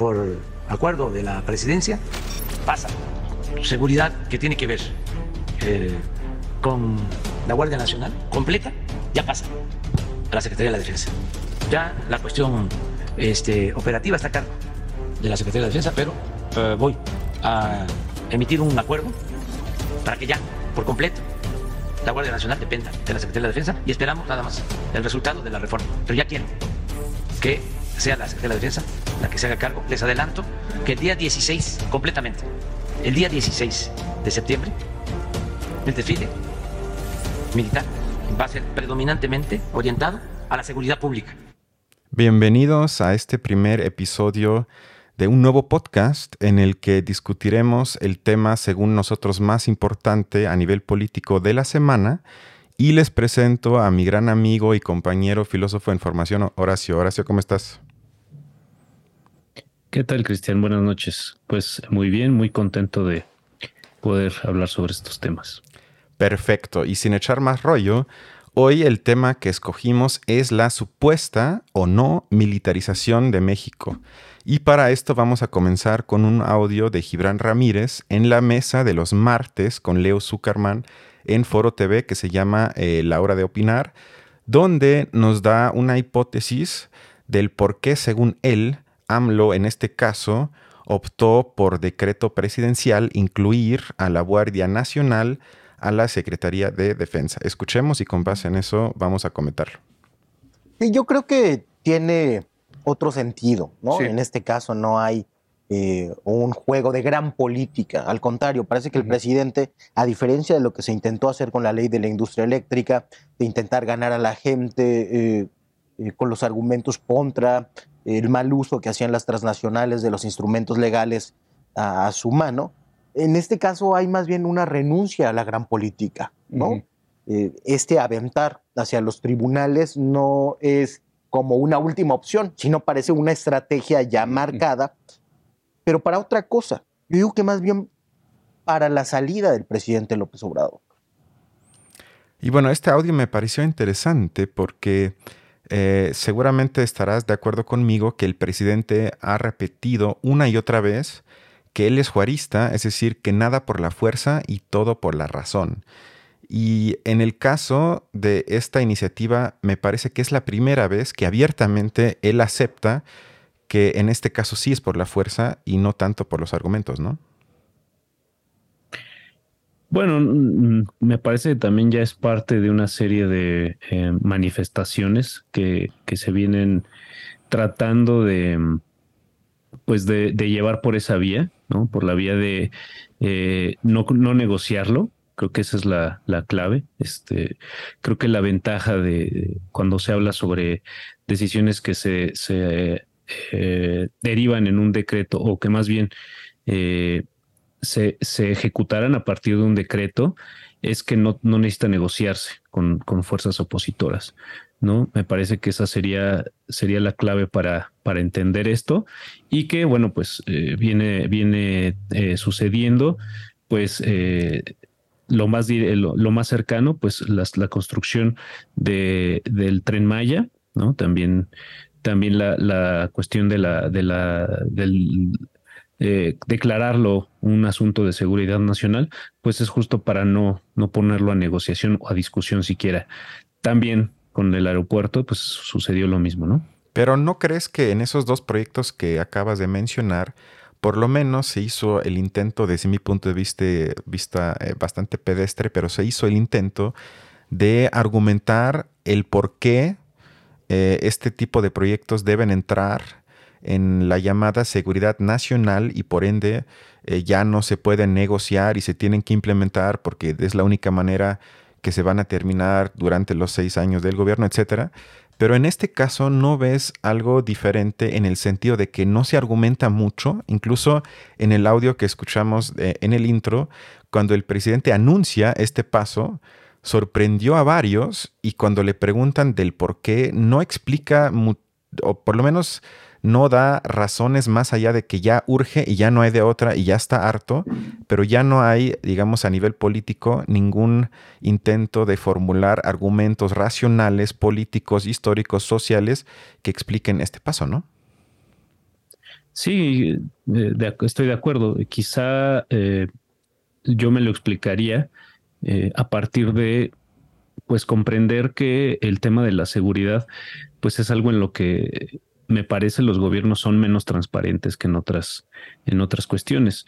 por acuerdo de la presidencia, pasa. Seguridad que tiene que ver eh, con la Guardia Nacional completa, ya pasa a la Secretaría de la Defensa. Ya la cuestión este, operativa está a cargo de la Secretaría de la Defensa, pero eh, voy a emitir un acuerdo para que ya, por completo, la Guardia Nacional dependa de la Secretaría de la Defensa y esperamos nada más el resultado de la reforma. Pero ya quiero que sea la Secretaría de la Defensa la que se haga cargo. Les adelanto que el día 16, completamente, el día 16 de septiembre, el desfile militar va a ser predominantemente orientado a la seguridad pública. Bienvenidos a este primer episodio de un nuevo podcast en el que discutiremos el tema, según nosotros, más importante a nivel político de la semana. Y les presento a mi gran amigo y compañero filósofo en formación, Horacio. Horacio, ¿cómo estás? ¿Qué tal, Cristian? Buenas noches. Pues muy bien, muy contento de poder hablar sobre estos temas. Perfecto. Y sin echar más rollo, hoy el tema que escogimos es la supuesta o no militarización de México. Y para esto vamos a comenzar con un audio de Gibran Ramírez en la mesa de los martes con Leo Zuckerman en Foro TV que se llama eh, La Hora de Opinar, donde nos da una hipótesis del por qué, según él, AMLO en este caso optó por decreto presidencial incluir a la Guardia Nacional a la Secretaría de Defensa. Escuchemos y con base en eso vamos a comentarlo. yo creo que tiene otro sentido, ¿no? En este caso no hay eh, un juego de gran política. Al contrario, parece que el presidente, a diferencia de lo que se intentó hacer con la ley de la industria eléctrica, de intentar ganar a la gente eh, eh, con los argumentos contra el mal uso que hacían las transnacionales de los instrumentos legales a, su mano, en este caso hay más bien una renuncia a la gran política, ¿no? este aventar hacia los tribunales no es como una última opción, sino parece una estrategia ya marcada, pero para otra cosa. Yo digo que más bien para la salida del presidente López Obrador. Y bueno, este audio me pareció interesante porque eh, seguramente estarás de acuerdo conmigo que el presidente ha repetido una y otra vez que él es juarista, es decir, que nada por la fuerza y todo por la razón. Y en el caso de esta iniciativa, me parece que es la primera vez que abiertamente él acepta que en este caso sí es por la fuerza y no tanto por los argumentos, ¿no? Bueno, mm, me parece que también ya es parte de una serie de eh, manifestaciones que, se vienen tratando de, pues de, llevar por esa vía, ¿no? Por la vía de eh, no, no negociarlo, Creo que esa es la, clave. Este, creo que la ventaja de, cuando se habla sobre decisiones que se, se eh, derivan en un decreto o que más bien eh, se, se, ejecutarán a partir de un decreto es que no, no necesita negociarse con, con, fuerzas opositoras. ¿no? Me parece que esa sería, sería la clave para, para entender esto y que, bueno, pues eh, viene, viene sucediendo, pues lo más, lo, más cercano, pues la construcción de, del tren Maya, ¿no? También, también la, la cuestión de la, de la, del eh, declararlo un asunto de seguridad nacional, pues es justo para no, no ponerlo a negociación o a discusión siquiera. También con el aeropuerto, pues sucedió lo mismo, ¿no? Pero ¿no crees que en esos dos proyectos que acabas de mencionar, por lo menos se hizo el intento, desde mi punto de vista, vista eh, bastante pedestre, pero se hizo el intento de argumentar el por qué eh, este tipo de proyectos deben entrar en la llamada seguridad nacional y por ende eh, ya no se pueden negociar y se tienen que implementar porque es la única manera que se van a terminar durante los seis años del gobierno, etcétera. Pero en este caso no ves algo diferente en el sentido de que no se argumenta mucho, incluso en el audio que escuchamos eh, en el intro, cuando el presidente anuncia este paso, sorprendió a varios y cuando le preguntan del por qué, no explica, o por lo menos no da razones más allá de que ya urge y ya no hay de otra y ya está harto, pero ya no hay, digamos, a nivel político ningún intento de formular argumentos racionales, políticos, históricos, sociales que expliquen este paso, ¿no? Sí, estoy de acuerdo. Quizá yo me lo explicaría a partir de pues comprender que el tema de la seguridad pues es algo en lo que me parece los gobiernos son menos transparentes que en otras, en otras cuestiones.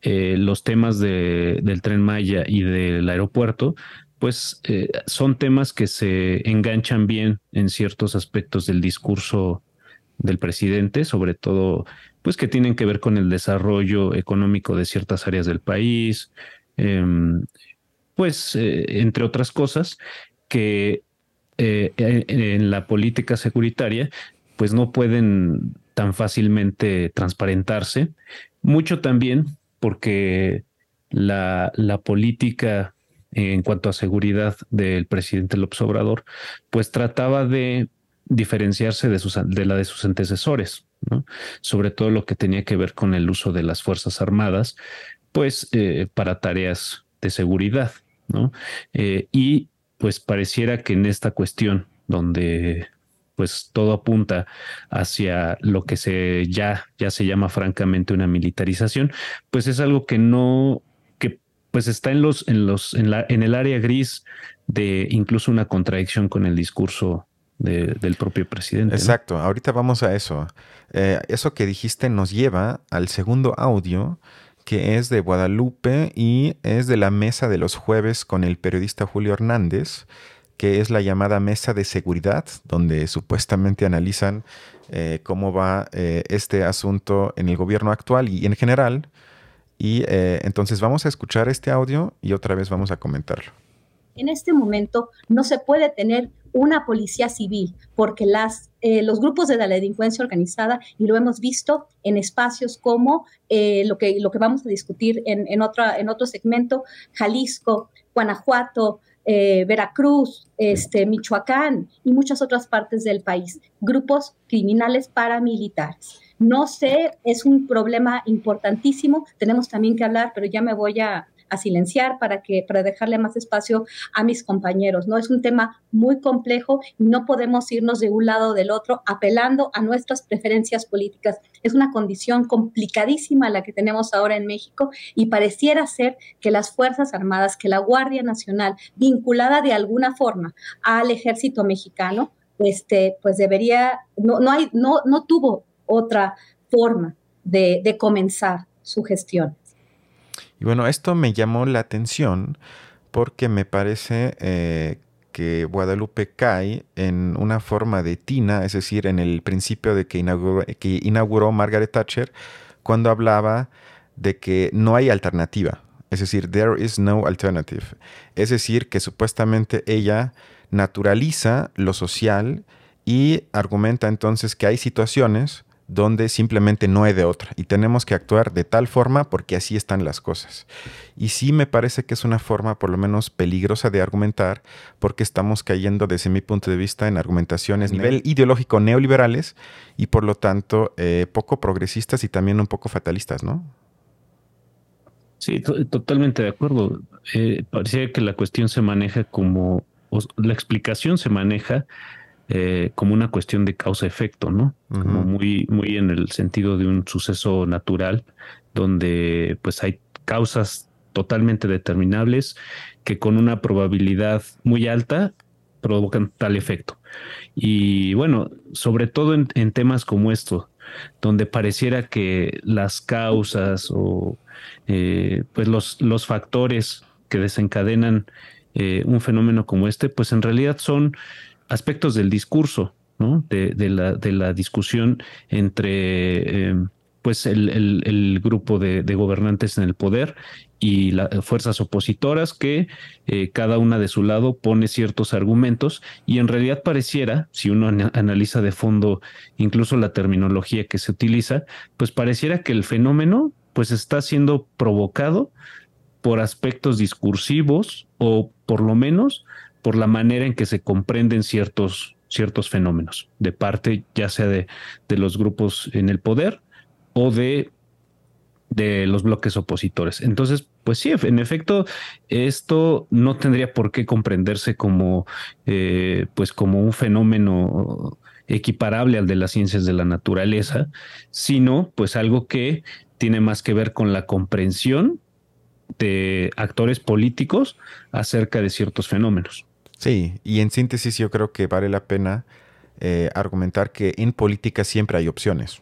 Eh, los temas de, del tren Maya y del aeropuerto, pues eh, son temas que se enganchan bien en ciertos aspectos del discurso del presidente, sobre todo, pues que tienen que ver con el desarrollo económico de ciertas áreas del país, em, pues eh, entre otras cosas que en la política securitaria pues no pueden tan fácilmente transparentarse. Mucho también porque la, la política en cuanto a seguridad del presidente López Obrador, pues trataba de diferenciarse de, sus, de la de sus antecesores, ¿no? sobre todo lo que tenía que ver con el uso de las Fuerzas Armadas, pues eh, para tareas de seguridad. ¿no? Eh, y pues pareciera que en esta cuestión, donde pues todo apunta hacia lo que se ya, ya se llama francamente una militarización, pues es algo que no, que pues está en los, en los, en la, en el área gris de incluso una contradicción con el discurso del propio presidente. Exacto, ahorita vamos a eso. Eh, eso que dijiste nos lleva al segundo audio que es de Guadalupe y es de la mesa de los jueves con el periodista Julio Hernández que es la llamada mesa de seguridad, donde supuestamente analizan eh, cómo va eh, este asunto en el gobierno actual y en general. Y eh, entonces vamos a escuchar este audio y otra vez vamos a comentarlo. En este momento no se puede tener una policía civil, porque las, los grupos de la delincuencia organizada, y lo hemos visto en espacios como lo, que, lo que vamos a discutir en, en, otra, en otro segmento, Jalisco, Guanajuato, eh, Veracruz, este, Michoacán y muchas otras partes del país, grupos criminales paramilitares. No sé, es un problema importantísimo, tenemos también que hablar, pero ya me voy a, silenciar para que para dejarle más espacio a mis compañeros. No es un tema muy complejo y no podemos irnos de un lado o del otro apelando a nuestras preferencias políticas. Es una condición complicadísima la que tenemos ahora en México y pareciera ser que las Fuerzas Armadas, que la Guardia Nacional, vinculada de alguna forma al ejército mexicano, este, pues debería, no, no, hay, no, no tuvo otra forma de, de comenzar su gestión. Y bueno, esto me llamó la atención porque me parece eh, que Guadalupe cae en una forma de Tina, es decir, en el principio de que inauguró, que inauguró Margaret Thatcher, cuando hablaba de que no hay alternativa. Es decir, there is no alternative. Es decir, que supuestamente ella naturaliza lo social y argumenta entonces que hay situaciones donde simplemente no hay de otra y tenemos que actuar de tal forma porque así están las cosas. Y sí me parece que es una forma por lo menos peligrosa de argumentar porque estamos cayendo desde mi punto de vista en argumentaciones a nivel ideológico neoliberales y por lo tanto eh, poco progresistas y también un poco fatalistas, ¿no? Sí, totalmente de acuerdo. Eh, parecía que la cuestión se maneja como, la explicación se maneja eh, como una cuestión de causa-efecto, ¿no? Como muy, muy en el sentido de un suceso natural, donde pues hay causas totalmente determinables que con una probabilidad muy alta provocan tal efecto. Y bueno, sobre todo en, temas como esto, donde pareciera que las causas o eh, pues los, los factores que desencadenan eh, un fenómeno como este, pues en realidad son aspectos del discurso, ¿no? de, la, de la, discusión entre em, pues el, grupo de, gobernantes en el poder y las fuerzas opositoras que eh, cada una de su lado pone ciertos argumentos y en realidad pareciera, si uno analiza de fondo incluso la terminología que se utiliza, pues pareciera que el fenómeno pues está siendo provocado por aspectos discursivos o por lo menos por la manera en que se comprenden ciertos, ciertos fenómenos, de parte ya sea de, de los grupos en el poder o de, de los bloques opositores. Entonces, pues sí, en efecto, esto no tendría por qué comprenderse como, eh, pues como un fenómeno equiparable al de las ciencias de la naturaleza, sino pues algo que tiene más que ver con la comprensión de actores políticos acerca de ciertos fenómenos. Sí, y en síntesis yo creo que vale la pena eh, argumentar que en política siempre hay opciones.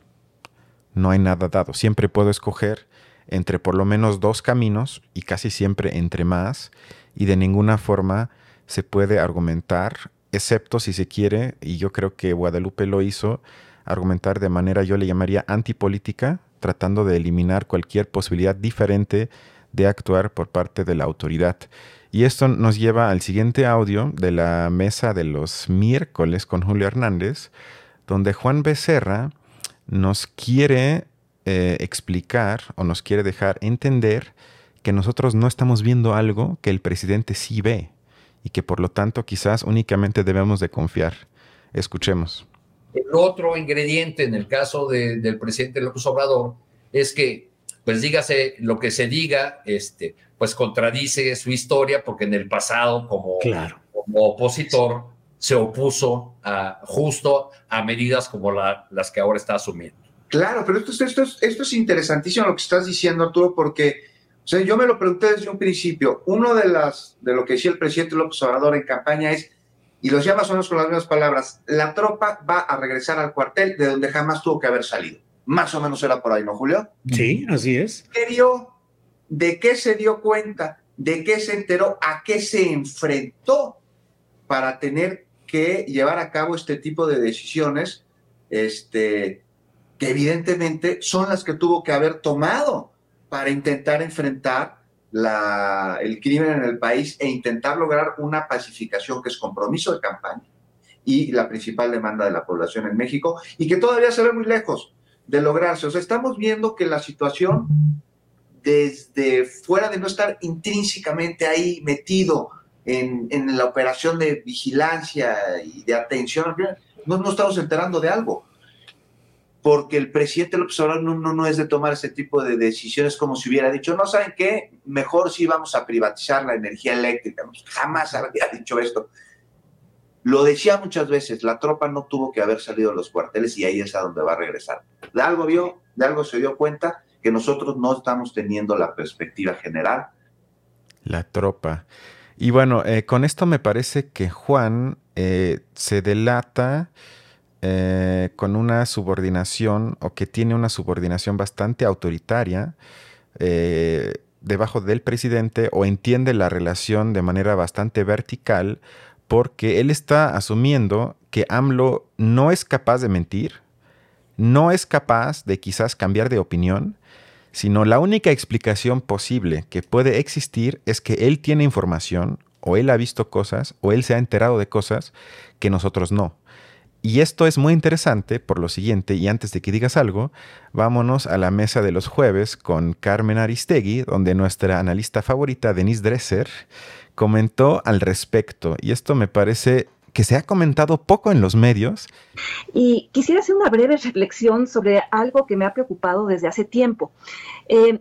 No hay nada dado. Siempre puedo escoger entre por lo menos dos caminos y casi siempre entre más, y de ninguna forma se puede argumentar, excepto si se quiere, y yo creo que Guadalupe lo hizo, argumentar de manera yo le llamaría antipolítica, tratando de eliminar cualquier posibilidad diferente de actuar por parte de la autoridad. Y esto nos lleva al siguiente audio de la mesa de los miércoles con Julio Hernández, donde Juan Becerra nos quiere eh, explicar o nos quiere dejar entender que nosotros no estamos viendo algo que el presidente sí ve y que por lo tanto quizás únicamente debemos de confiar. Escuchemos. El otro ingrediente en el caso del presidente López Obrador es que, pues dígase lo que se diga, este, pues contradice su historia porque en el pasado como, como opositor se opuso a, justo a medidas como las que ahora está asumiendo. Claro, pero esto, esto, esto es interesantísimo lo que estás diciendo, Arturo, porque o sea, yo me lo pregunté desde un principio. Uno de, las, de lo que decía el presidente López Obrador en campaña es, y lo decía más o menos con las mismas palabras, la tropa va a regresar al cuartel de donde jamás tuvo que haber salido. Más o menos era por ahí, ¿no, Julio? Sí, así es. ¿Qué dio? ¿De qué se dio cuenta? ¿De qué se enteró? ¿A qué se enfrentó para tener que llevar a cabo este tipo de decisiones? Este, que evidentemente son las que tuvo que haber tomado para intentar enfrentar el crimen en el país e intentar lograr una pacificación que es compromiso de campaña y la principal demanda de la población en México y que todavía se ve muy lejos de lograrse. O sea, estamos viendo que la situación desde fuera de no estar intrínsecamente ahí metido en, en la operación de vigilancia y de atención, no nos estamos enterando de algo porque el presidente López Obrador no, no, es de tomar ese tipo de decisiones como si hubiera dicho, no saben qué, mejor si vamos a privatizar la energía eléctrica. jamás había dicho esto. Lo decía muchas veces, la tropa no tuvo que haber salido de los cuarteles y ahí es a donde va a regresar. De algo vio, de algo se dio cuenta que nosotros no estamos teniendo la perspectiva general. La tropa. Y bueno, eh, con esto me parece que Juan eh, se delata eh, con una subordinación o que tiene una subordinación bastante autoritaria debajo del presidente o entiende la relación de manera bastante vertical porque él está asumiendo que AMLO no es capaz de mentir, no es capaz de quizás cambiar de opinión, sino la única explicación posible que puede existir es que él tiene información o él ha visto cosas o él se ha enterado de cosas que nosotros no. Y esto es muy interesante por lo siguiente, y antes de que digas algo, vámonos a la mesa de los jueves con Carmen Aristegui, donde nuestra analista favorita, Denise Dresser, comentó al respecto. Y esto me parece que se ha comentado poco en los medios. Y quisiera hacer una breve reflexión sobre algo que me ha preocupado desde hace tiempo. Eh,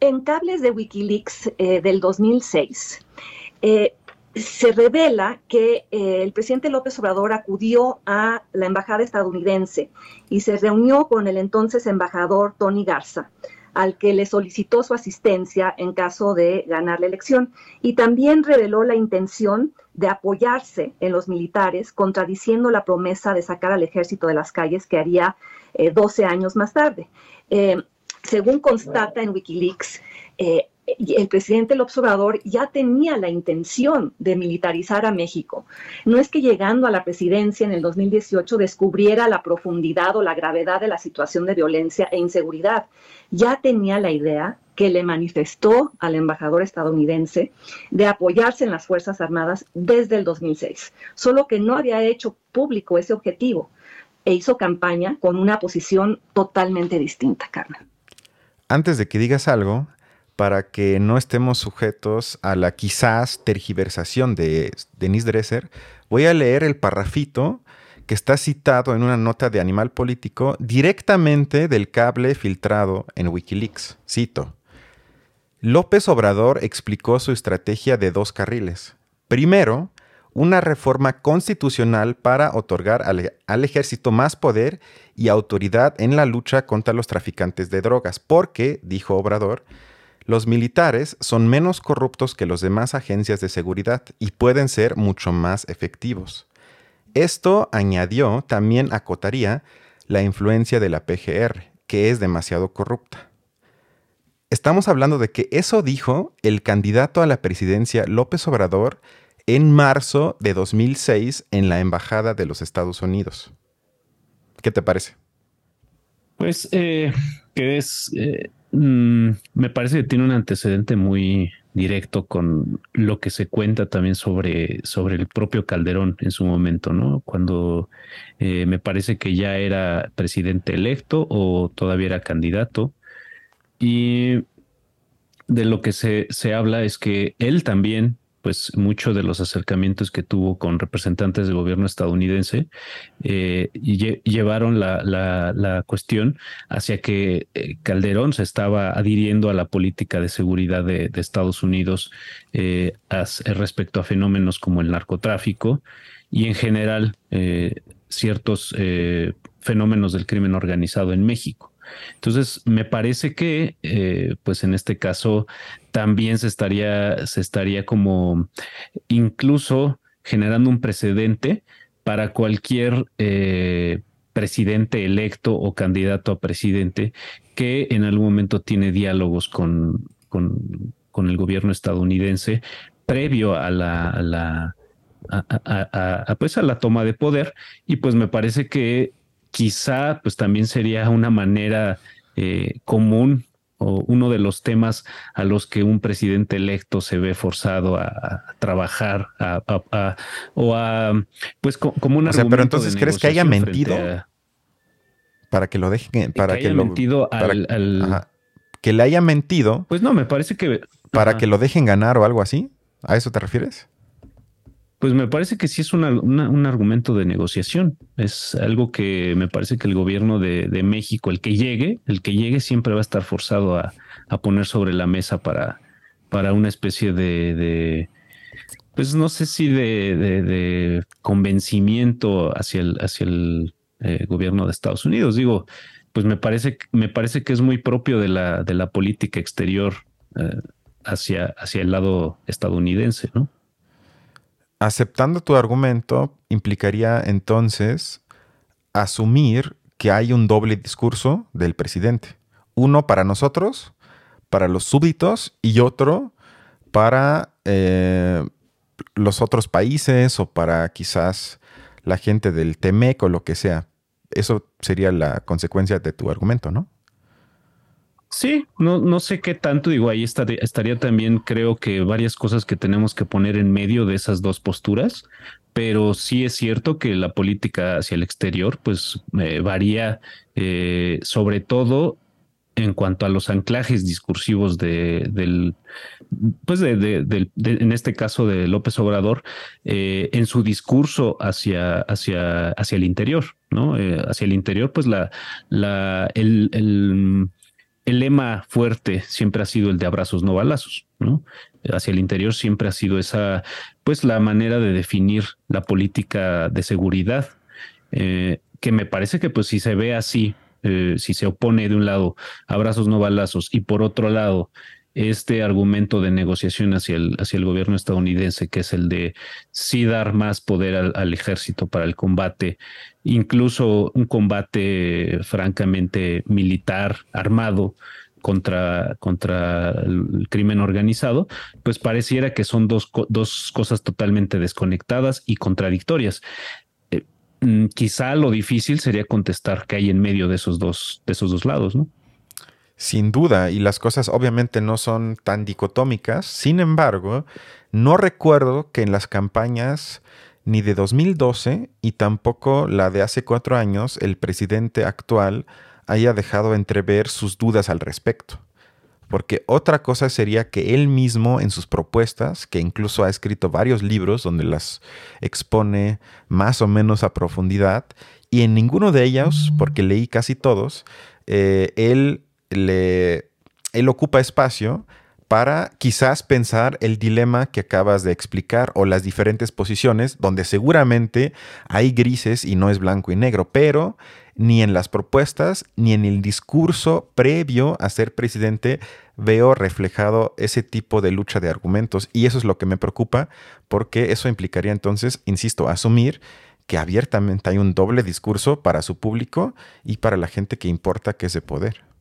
en cables de Wikileaks eh, del 2006, eh, se revela que el presidente López Obrador acudió a la embajada estadounidense y se reunió con el entonces embajador Tony Garza, al que le solicitó su asistencia en caso de ganar la elección. Y también reveló la intención de apoyarse en los militares, contradiciendo la promesa de sacar al ejército de las calles que haría 12 eh, años más tarde. Eh, según constata en Wikileaks, el presidente López Obrador ya tenía la intención de militarizar a México. No es que llegando a la presidencia en el 2018 descubriera la profundidad o la gravedad de la situación de violencia e inseguridad. Ya tenía la idea que le manifestó al embajador estadounidense de apoyarse en las Fuerzas Armadas desde el 2006, solo que no había hecho público ese objetivo e hizo campaña con una posición totalmente distinta, Carmen. Antes de que digas algo, para que no estemos sujetos a la quizás tergiversación de Denise Dresser, voy a leer el parrafito que está citado en una nota de Animal Político directamente del cable filtrado en Wikileaks. Cito. López Obrador explicó su estrategia de dos carriles. Primero, una reforma constitucional para otorgar al, al, ejército más poder y autoridad en la lucha contra los traficantes de drogas, porque, dijo Obrador, los militares son menos corruptos que los demás agencias de seguridad y pueden ser mucho más efectivos. Esto, añadió, también acotaría la influencia de la PGR, que es demasiado corrupta. Estamos hablando de que eso dijo el candidato a la presidencia López Obrador en marzo de 2006 en la Embajada de los Estados Unidos. ¿Qué te parece? Pues eh, que es, eh, mm, me parece que tiene un antecedente muy directo con lo que se cuenta también sobre, sobre el propio Calderón en su momento, ¿no? Cuando eh, me parece que ya era presidente electo o todavía era candidato. Y de lo que se, se habla es que él también pues muchos de los acercamientos que tuvo con representantes del gobierno estadounidense eh, llevaron la, la, cuestión hacia que eh, Calderón se estaba adhiriendo a la política de seguridad de, Estados Unidos eh, respecto a fenómenos como el narcotráfico y en general ciertos fenómenos del crimen organizado en México. Entonces, me parece que, eh, pues en este caso, también se estaría, se estaría como incluso generando un precedente para cualquier eh, presidente electo o candidato a presidente que en algún momento tiene diálogos con, con, el gobierno estadounidense previo a la, a la pues a la toma de poder. Y pues me parece que quizá pues también sería una manera eh, común o uno de los temas a los que un presidente electo se ve forzado a, trabajar o a pues como una pero entonces crees que haya mentido para que lo dejen para que, lo mentido al, que le haya mentido pues no me parece que para que lo dejen ganar o algo así a eso te refieres pues me parece que sí es un argumento de negociación. Es algo que me parece que el gobierno de, México, el que llegue, el que llegue siempre va a estar forzado a, poner sobre la mesa para, para una especie de, pues no sé si de, convencimiento hacia el, hacia el eh, gobierno de Estados Unidos. Digo, pues me parece, me parece que es muy propio de la, de la política exterior eh, hacia, hacia el lado estadounidense, ¿no? Aceptando tu argumento implicaría entonces asumir que hay un doble discurso del presidente. Uno para nosotros, para los súbditos, y otro para eh, los otros países o para quizás la gente del TEMEC o lo que sea. Eso sería la consecuencia de tu argumento, ¿no? Sí, no, no sé qué tanto, digo, ahí estaría, estaría también, creo que varias cosas que tenemos que poner en medio de esas dos posturas, pero sí es cierto que la política hacia el exterior, pues eh, varía eh, sobre todo en cuanto a los anclajes discursivos de, del, pues de, en este caso de López Obrador, eh, en su discurso hacia, hacia, hacia el interior, ¿no? hacia el interior, pues la, la, el, el el lema fuerte siempre ha sido el de abrazos no balazos, ¿no? Hacia el interior siempre ha sido esa, pues la manera de definir la política de seguridad, eh, que me parece que pues si se ve así, eh, si se opone de un lado abrazos no balazos y por otro lado este argumento de negociación hacia el, hacia el gobierno estadounidense, que es el de sí dar más poder al, ejército para el combate, incluso un combate francamente militar, armado, contra, contra el crimen organizado, pues pareciera que son dos, dos cosas totalmente desconectadas y contradictorias. Eh, mm, quizá lo difícil sería contestar qué hay en medio de esos dos, de esos dos lados, ¿no? Sin duda, y las cosas obviamente no son tan dicotómicas, sin embargo, no recuerdo que en las campañas ni de 2012 y tampoco la de hace cuatro años el presidente actual haya dejado entrever sus dudas al respecto. Porque otra cosa sería que él mismo en sus propuestas, que incluso ha escrito varios libros donde las expone más o menos a profundidad, y en ninguno de ellos, porque leí casi todos, eh, él le, él ocupa espacio para quizás pensar el dilema que acabas de explicar o las diferentes posiciones donde seguramente hay grises y no es blanco y negro, pero ni en las propuestas ni en el discurso previo a ser presidente veo reflejado ese tipo de lucha de argumentos y eso es lo que me preocupa porque eso implicaría entonces, insisto, asumir que abiertamente hay un doble discurso para su público y para la gente que importa que es de poder.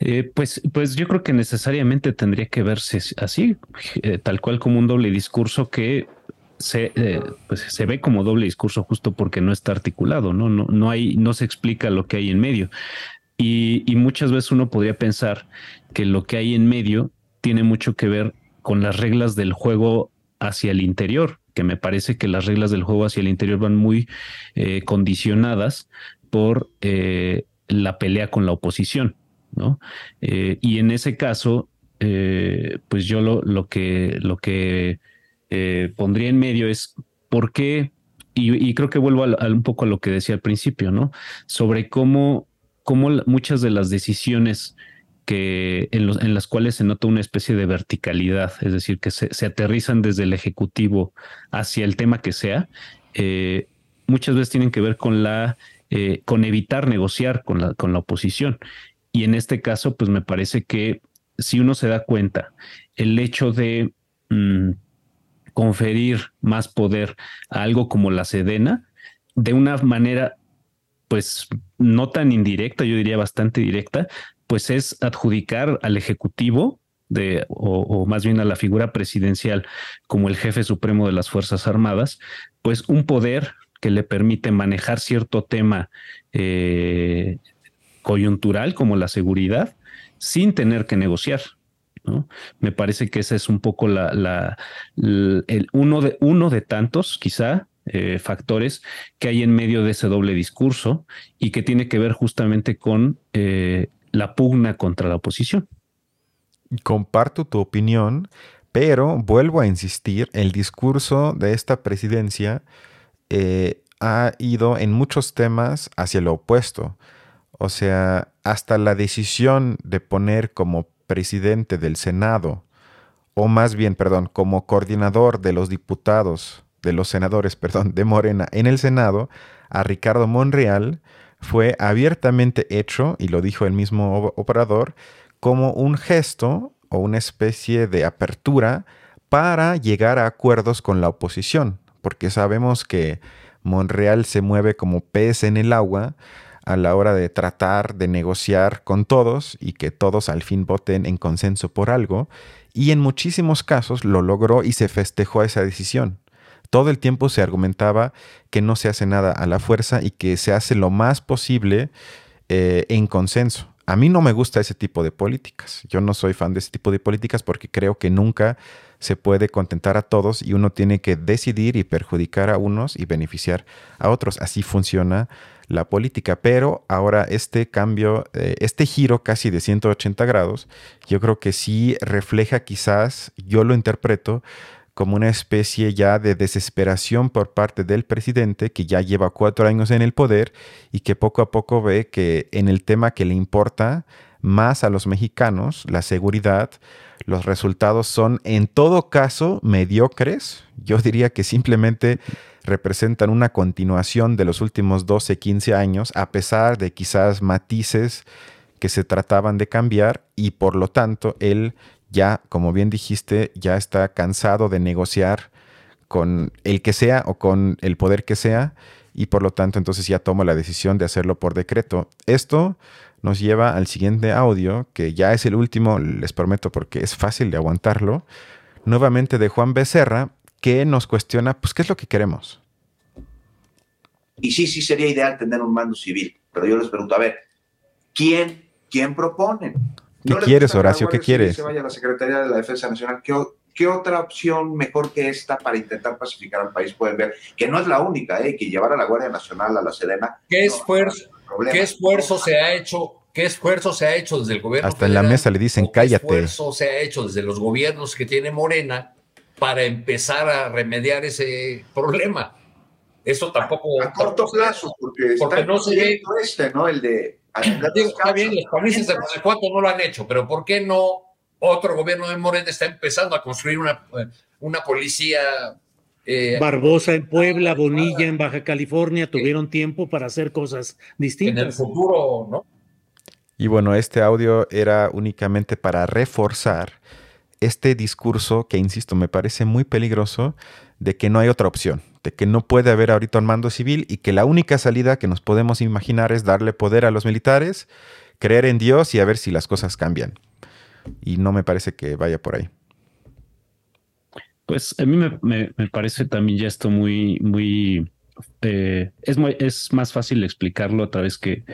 Eh, pues, pues yo creo que necesariamente tendría que verse así, eh, tal cual como un doble discurso que se, eh, pues se ve como doble discurso justo porque no está articulado, ¿no? No, no, hay, no se explica lo que hay en medio. Y, y muchas veces uno podría pensar que lo que hay en medio tiene mucho que ver con las reglas del juego hacia el interior, que me parece que las reglas del juego hacia el interior van muy condicionadas por la pelea con la oposición. Eh, y en ese caso, eh, pues yo lo, lo, que, lo que eh, pondría en medio es por qué, y, creo que vuelvo a, un poco a lo que decía al principio, ¿no? Sobre cómo, cómo muchas de las decisiones que en, los, en, las cuales se nota una especie de verticalidad, es decir, que se, aterrizan desde el Ejecutivo hacia el tema que sea, muchas veces tienen que ver con la con evitar negociar con la, con la oposición. Y en este caso, pues me parece que si uno se da cuenta, el hecho de mm, conferir más poder a algo como la Sedena, de una manera, pues no tan indirecta, yo diría bastante directa, pues es adjudicar al Ejecutivo de, o, más bien a la figura presidencial como el jefe supremo de las Fuerzas Armadas, pues un poder que le permite manejar cierto tema eh, coyuntural como la seguridad sin tener que negociar. Me parece que ese es un poco la, el uno, de, uno de tantos, quizá, eh, factores que hay en medio de ese doble discurso y que tiene que ver justamente con eh, la pugna contra la oposición. Comparto tu opinión, pero vuelvo a insistir, el discurso de esta presidencia eh, ha ido en muchos temas hacia lo opuesto. O sea, hasta la decisión de poner como presidente del Senado, o más bien, perdón, como coordinador de los diputados, de los senadores, perdón, de Morena en el Senado, a Ricardo Monreal, fue abiertamente hecho, y lo dijo el mismo operador, como un gesto o una especie de apertura para llegar a acuerdos con la oposición, porque sabemos que Monreal se mueve como pez en el agua a la hora de tratar de negociar con todos y que todos al fin voten en consenso por algo, y en muchísimos casos lo logró y se festejó esa decisión. Todo el tiempo se argumentaba que no se hace nada a la fuerza y que se hace lo más posible eh, en consenso. A mí no me gusta ese tipo de políticas. Yo no soy fan de ese tipo de políticas porque creo que nunca se puede contentar a todos y uno tiene que decidir y perjudicar a unos y beneficiar a otros. Así funciona la política. Pero ahora este cambio, eh, este giro casi de 180 grados, yo creo que sí refleja quizás, yo lo interpreto, como una especie ya de desesperación por parte del presidente que ya lleva cuatro años en el poder y que poco a poco ve que en el tema que le importa más a los mexicanos, la seguridad, los resultados son en todo caso mediocres. Yo diría que simplemente representan una continuación de los últimos 12, 15 años, a pesar de quizás matices que se trataban de cambiar y por lo tanto él ya, como bien dijiste, ya está cansado de negociar con el que sea o con el poder que sea y por lo tanto entonces ya toma la decisión de hacerlo por decreto. Esto nos lleva al siguiente audio, que ya es el último, les prometo, porque es fácil de aguantarlo, nuevamente de Juan Becerra, que nos cuestiona, pues, ¿qué es lo que queremos? Y sí, sí sería ideal tener un mando civil, pero yo les pregunto, a ver, ¿quién, quién propone? ¿Qué quieres, Horacio? ¿Qué quieres? Se vaya a la Secretaría de la Defensa Nacional. ¿Qué, otra opción mejor que esta para intentar pacificar al país pueden ver? Que no es la única, ¿eh? que llevar a la Guardia Nacional a la Serena. ¿Qué esfuerzo, ¿qué esfuerzo se ha hecho? ¿Qué esfuerzo se ha hecho desde el gobierno? Hasta en la mesa le dicen cállate. ¿Qué esfuerzo se ha hecho desde los gobiernos que tiene Morena para empezar a remediar ese problema. Eso tampoco. A, corto plazo, porque, porque no se ve. Este, ¿no? El de Está bien, los países de Guanajuato no lo han hecho, pero ¿por qué no otro gobierno de Morena está empezando a construir una, una policía eh, Barbosa en Puebla, Bonilla en Baja California tuvieron tiempo para hacer cosas distintas. En el futuro, ¿no? Y bueno, este audio era únicamente para reforzar este discurso que, insisto, me parece muy peligroso de que no hay otra opción, de que no puede haber ahorita un mando civil y que la única salida que nos podemos imaginar es darle poder a los militares, creer en Dios y a ver si las cosas cambian. Y no me parece que vaya por ahí. Pues a mí me, parece también ya esto muy, muy, eh, es, muy, es más fácil explicarlo a través que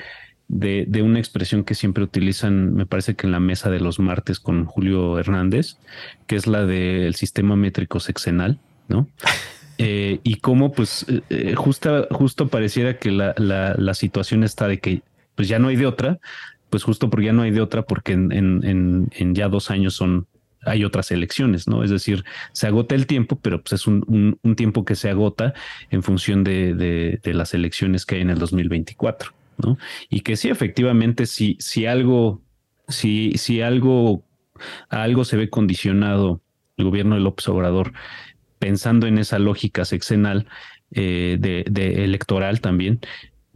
de, de, una expresión que siempre utilizan, me parece que en la mesa de los martes con Julio Hernández, que es la del sistema métrico sexenal, ¿no? Eh, y cómo, pues, eh, justo, justo pareciera que la, la, situación está de que, pues, ya no hay de otra, pues justo porque ya no hay de otra, porque en, en, en ya dos años son hay otras elecciones, ¿no? Es decir, se agota el tiempo, pero pues es un, un, tiempo que se agota en función de, de, las elecciones que hay en el 2024, ¿no? Y que sí, efectivamente, si, si algo, si, si algo, algo se ve condicionado el gobierno de López Obrador pensando en esa lógica sexenal eh, de, de electoral también,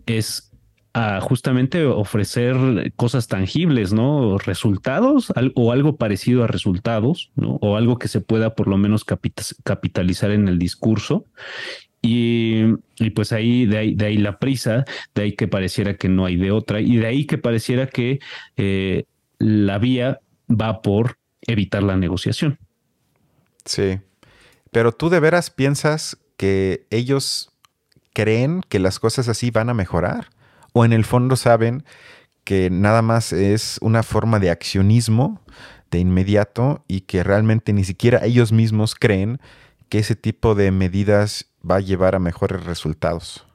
es a justamente ofrecer cosas tangibles, ¿no? Resultados o algo parecido a resultados, ¿no? O algo que se pueda por lo menos capitalizar en el discurso. Y, pues ahí de, ahí, de ahí la prisa, de ahí que pareciera que no hay de otra, y de ahí que pareciera que eh, la vía va por evitar la negociación. Sí, pero tú de veras piensas que ellos creen que las cosas así van a mejorar o en el fondo saben que nada más es una forma de accionismo de inmediato y que realmente ni siquiera ellos mismos creen que ese tipo de medidas va a llevar a mejores resultados.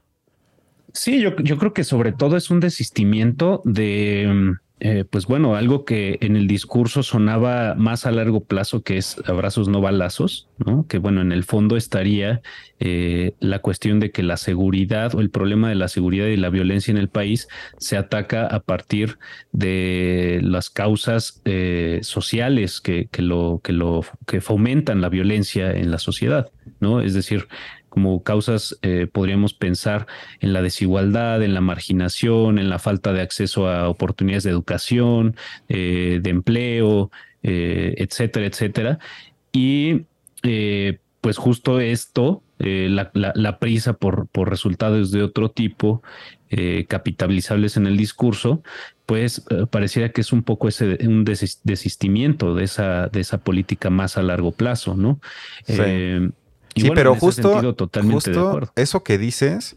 Sí, yo, yo creo que sobre todo es un desistimiento de mm, eh, pues bueno, algo que en el discurso sonaba más a largo plazo, que es abrazos no balazos, ¿no? Que bueno, en el fondo estaría eh, la cuestión de que la seguridad o el problema de la seguridad y la violencia en el país se ataca a partir de las causas eh, sociales que, que, lo, que, lo, que fomentan la violencia en la sociedad, ¿no? Es decir, como causas eh, podríamos pensar en la desigualdad, en la marginación, en la falta de acceso a oportunidades de educación, eh, de empleo, eh, etcétera, etcétera. Y pues justo esto, la, prisa por, por, resultados de otro tipo, capitalizables en el discurso, pues pareciera que es un poco ese un desistimiento de esa, de esa política más a largo plazo, ¿no? sí, pero justo, justo eso que dices,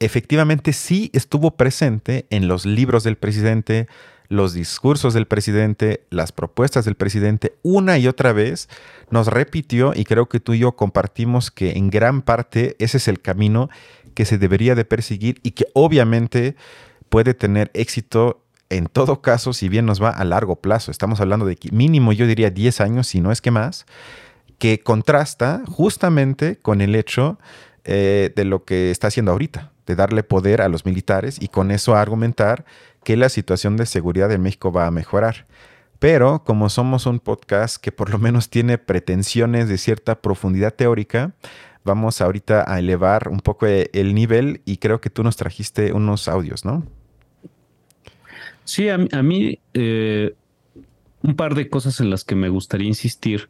efectivamente sí estuvo presente en los libros del presidente, los discursos del presidente, las propuestas del presidente, una y otra vez nos repitió y creo que tú y yo compartimos que en gran parte ese es el camino que se debería de perseguir y que obviamente puede tener éxito en todo caso, si bien nos va a largo plazo. Estamos hablando de mínimo, yo diría 10 años, si no es que más que contrasta justamente con el hecho eh, de lo que está haciendo ahorita, de darle poder a los militares y con eso argumentar que la situación de seguridad en México va a mejorar. Pero como somos un podcast que por lo menos tiene pretensiones de cierta profundidad teórica, vamos ahorita a elevar un poco el nivel y creo que tú nos trajiste unos audios, ¿no? Sí, a, mí eh, un par de cosas en las que me gustaría insistir.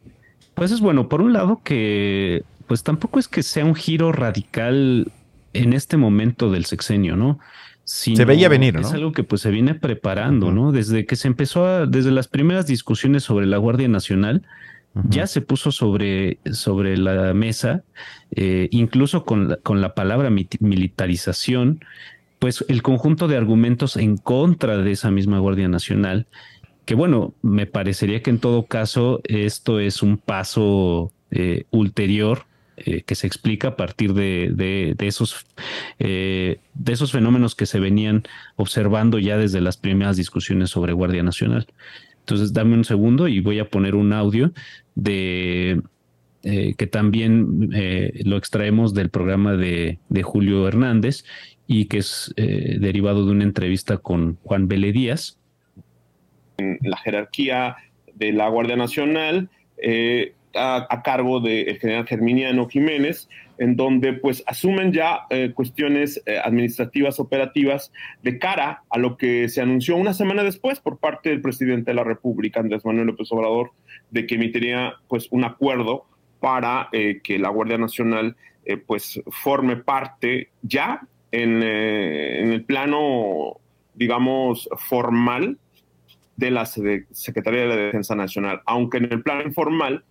Pues es bueno, por un lado que pues tampoco es que sea un giro radical en este momento del sexenio, ¿no? se veía venir, ¿no? Es algo que pues se viene preparando, ¿no? Desde que se empezó a, desde las primeras discusiones sobre la Guardia Nacional, ya se puso sobre, sobre la mesa, eh, incluso con la, con la palabra militarización, pues el conjunto de argumentos en contra de esa misma Guardia Nacional que bueno, me parecería que en todo caso esto es un paso eh, ulterior eh, que se explica a partir de, de, esos, eh, de esos fenómenos que se venían observando ya desde las primeras discusiones sobre Guardia Nacional. Entonces, dame un segundo y voy a poner un audio de que también lo extraemos del programa de, Julio Hernández y que es derivado de una entrevista con Juan Vélez Díaz. En la jerarquía de la Guardia Nacional, a, cargo del general Germiniano Jiménez, en donde pues asumen ya eh, cuestiones eh, administrativas operativas de cara a lo que se anunció una semana después por parte del presidente de la República, Andrés Manuel López Obrador, de que emitiría pues un acuerdo para eh, que la Guardia Nacional pues forme parte ya en, el plano, digamos, formal de la Secretaría de la Defensa Nacional, aunque en el plano informal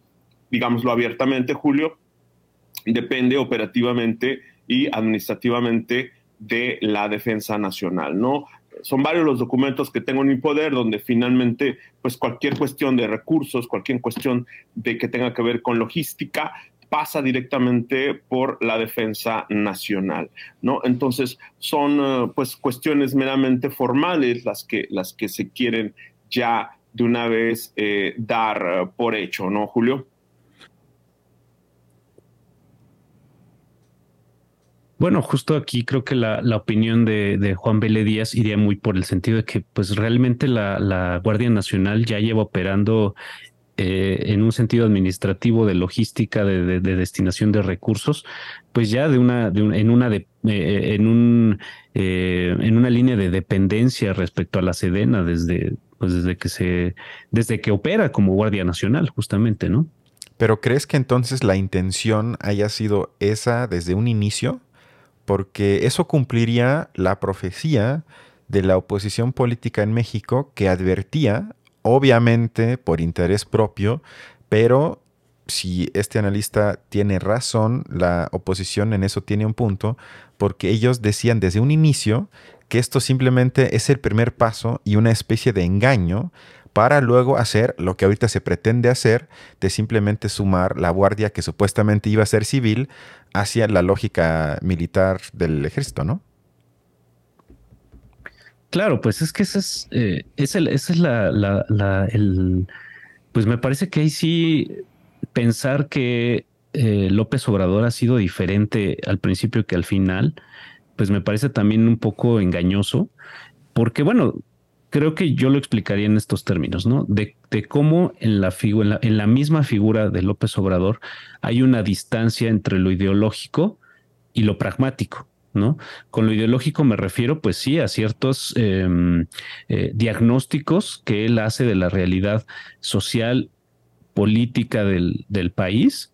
digámoslo abiertamente, Julio, depende operativamente y administrativamente de la defensa nacional, ¿no? Son varios los documentos que tengo en mi poder donde finalmente, pues cualquier cuestión de recursos, cualquier cuestión de que tenga que ver con logística, pasa directamente por la defensa nacional, ¿no? Entonces son eh, pues cuestiones meramente formales las que, las que se quieren ya de una vez eh, dar eh, por hecho, ¿no, Julio? Bueno, justo aquí creo que la, opinión de, Juan Vélez Díaz iría muy por el sentido de que pues realmente la, Guardia Nacional ya lleva operando eh, en un sentido administrativo de logística de, destinación de recursos, pues ya de una, en una de, en un en una línea de dependencia respecto a la Sedena desde pues desde que se desde que opera como Guardia Nacional justamente, ¿no? Pero ¿crees que entonces la intención haya sido esa desde un inicio? porque eso cumpliría la profecía de la oposición política en México que advertía, obviamente por interés propio, pero si este analista tiene razón, la oposición en eso tiene un punto, porque ellos decían desde un inicio que esto simplemente es el primer paso y una especie de engaño para luego hacer lo que ahorita se pretende hacer, de simplemente sumar la guardia que supuestamente iba a ser civil hacia la lógica militar del ejército, ¿no? Claro, pues es que ese es, eh, esa es la, la, el, pues me parece que ahí sí pensar que eh, López Obrador ha sido diferente al principio que al final, pues me parece también un poco engañoso, porque bueno, creo que yo lo explicaría en estos términos, ¿no? De, cómo en la, en la, misma figura de López Obrador hay una distancia entre lo ideológico y lo pragmático. ¿No? Con lo ideológico me refiero, pues sí, a ciertos em, eh, diagnósticos que él hace de la realidad social, política del, del país,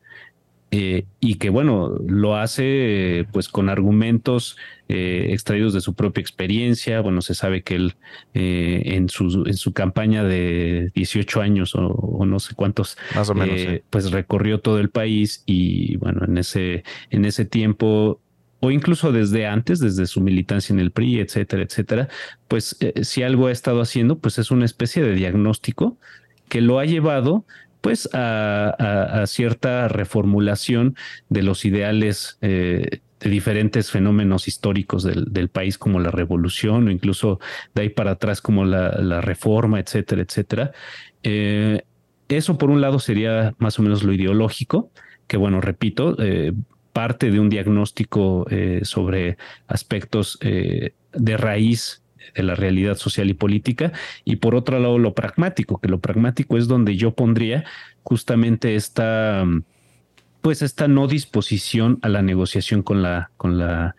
eh, y que bueno, lo hace pues con argumentos eh, extraídos de su propia experiencia. Bueno, se sabe que él eh, en, su, en su campaña de 18 años o, no sé cuántos, Más o menos, pues recorrió todo el país y bueno, en ese, en ese tiempo o incluso desde antes, desde su militancia en el PRI, etcétera, etcétera, pues si algo ha estado haciendo, pues es una especie de diagnóstico que lo ha llevado pues a, cierta reformulación de los ideales eh, de diferentes fenómenos históricos del, país como la revolución o incluso de ahí para atrás como la, reforma, etcétera, etcétera. Eh, eso por un lado sería más o menos lo ideológico, que bueno, repito, eh, parte de un diagnóstico sobre aspectos de raíz la realidad social y política, y por otro lado lo pragmático, que lo pragmático es donde yo pondría justamente esta, pues esta no disposición a la negociación con la, con la,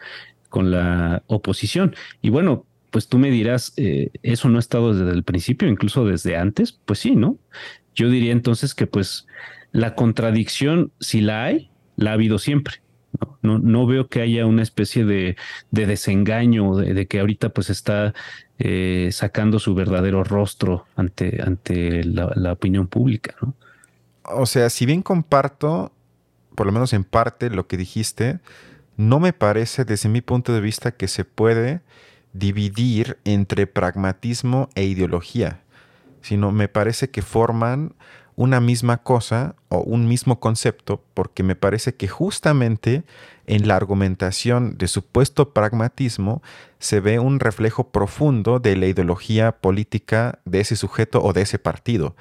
con la oposición. Y bueno, pues tú me dirás, eh, ¿eso no ha estado desde el principio, incluso desde antes? Pues sí, ¿no? Yo diría entonces que pues la contradicción, si la hay, la ha habido siempre. No, no, veo que haya una especie de, desengaño, de, que ahorita pues está eh, sacando su verdadero rostro ante, ante la, opinión pública. O sea, si bien comparto, por lo menos en parte, lo que dijiste, no me parece desde mi punto de vista que se puede dividir entre pragmatismo e ideología, sino me parece que forman una misma cosa o un mismo concepto, porque me parece que justamente en la argumentación de supuesto pragmatismo se ve un reflejo profundo de la ideología política de ese sujeto o de ese partido.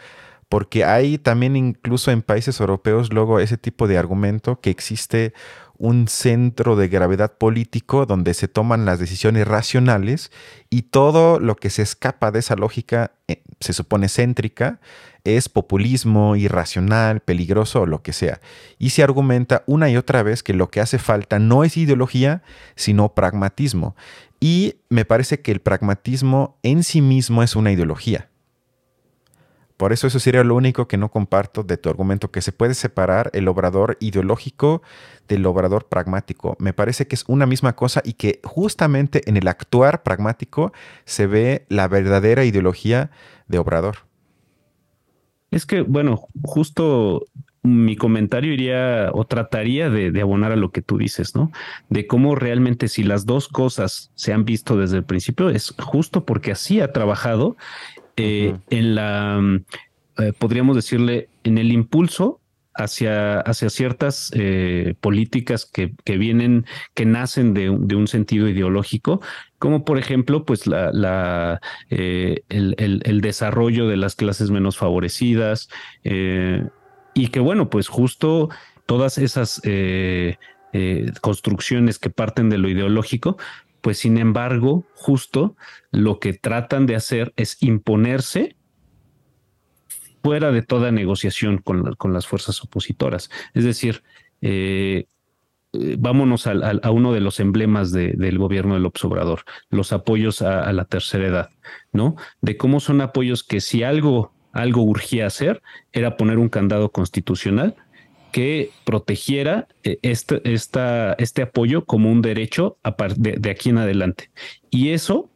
porque hay también incluso en países europeos luego ese tipo de argumento que existe un centro de gravedad político donde se toman las decisiones racionales y todo lo que se escapa de esa lógica eh, se supone céntrica es populismo, irracional, peligroso o lo que sea. Y se argumenta una y otra vez que lo que hace falta no es ideología, sino pragmatismo. Y me parece que el pragmatismo en sí mismo es una ideología. Por eso eso sería lo único que no comparto de tu argumento, que se puede separar el obrador ideológico del obrador pragmático. Me parece que es una misma cosa y que justamente en el actuar pragmático se ve la verdadera ideología de obrador. Es que, bueno, justo mi comentario iría o trataría de, abonar a lo que tú dices, ¿no? De cómo realmente si las dos cosas se han visto desde el principio, es justo porque así ha trabajado eh, en la, eh, podríamos decirle, en el impulso hacia, hacia ciertas eh, políticas que, que, vienen, que nacen de, de, un sentido ideológico, como por ejemplo, pues la, la el, el, el, desarrollo de las clases menos favorecidas, y que bueno, pues justo todas esas construcciones que parten de lo ideológico, pues sin embargo, justo lo que tratan de hacer es imponerse fuera de toda negociación con, con las fuerzas opositoras. Es decir, eh, eh, vámonos a, uno de los emblemas del gobierno del Obrador, los apoyos a, a, la tercera edad, ¿no? De cómo son apoyos que si algo, algo urgía hacer era poner un candado constitucional que protegiera eh, este, este apoyo como un derecho de, de aquí en adelante. Y eso,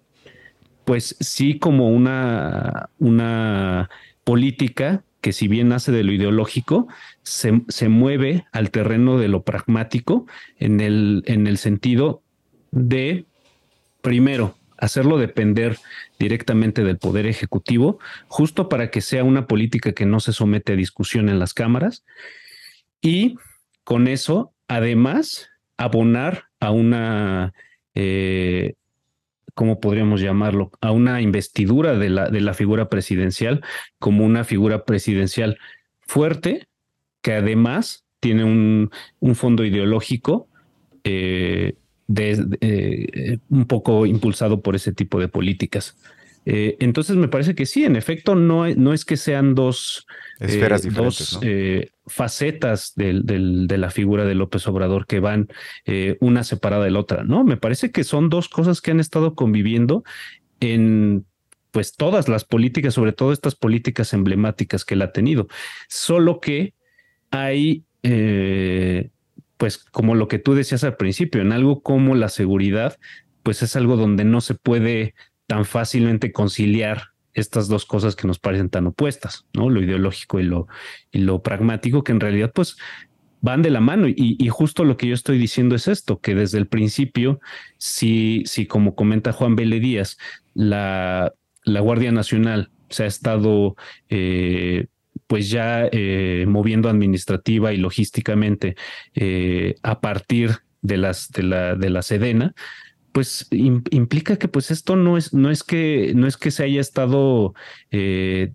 pues sí, como una, una política que si bien nace de lo ideológico, se, se, mueve al terreno de lo pragmático en el, en el sentido de, primero, hacerlo depender directamente del Poder Ejecutivo, justo para que sea una política que no se somete a discusión en las cámaras y con eso, además, abonar a una, eh, ¿cómo podríamos llamarlo? A una investidura de la, de la figura presidencial como una figura presidencial fuerte, que además tiene un, fondo ideológico eh, eh, un poco impulsado por ese tipo de políticas. Eh, entonces me parece que sí, en efecto, no, no es que sean dos, Esferas eh, dos eh, facetas de la figura de López Obrador que van una separada de la otra, ¿no? Me parece que son dos cosas que han estado conviviendo en pues todas las políticas, sobre todo estas políticas emblemáticas que él ha tenido, solo que hay pues como lo que tú decías al principio, en algo como la seguridad, pues es algo donde no se puede tan fácilmente conciliar estas dos cosas que nos parecen tan opuestas, ¿no? Lo ideológico y lo, y lo pragmático, que en realidad pues van de la mano. Y, justo lo que yo estoy diciendo es esto, que desde el principio, si, si como comenta Juan Vélez Díaz, la, la Guardia Nacional se ha estado eh, pues ya eh, moviendo administrativa y logísticamente eh, a partir de las de la de la Sedena, pues implica que pues esto no es, no es que no es que se haya estado eh,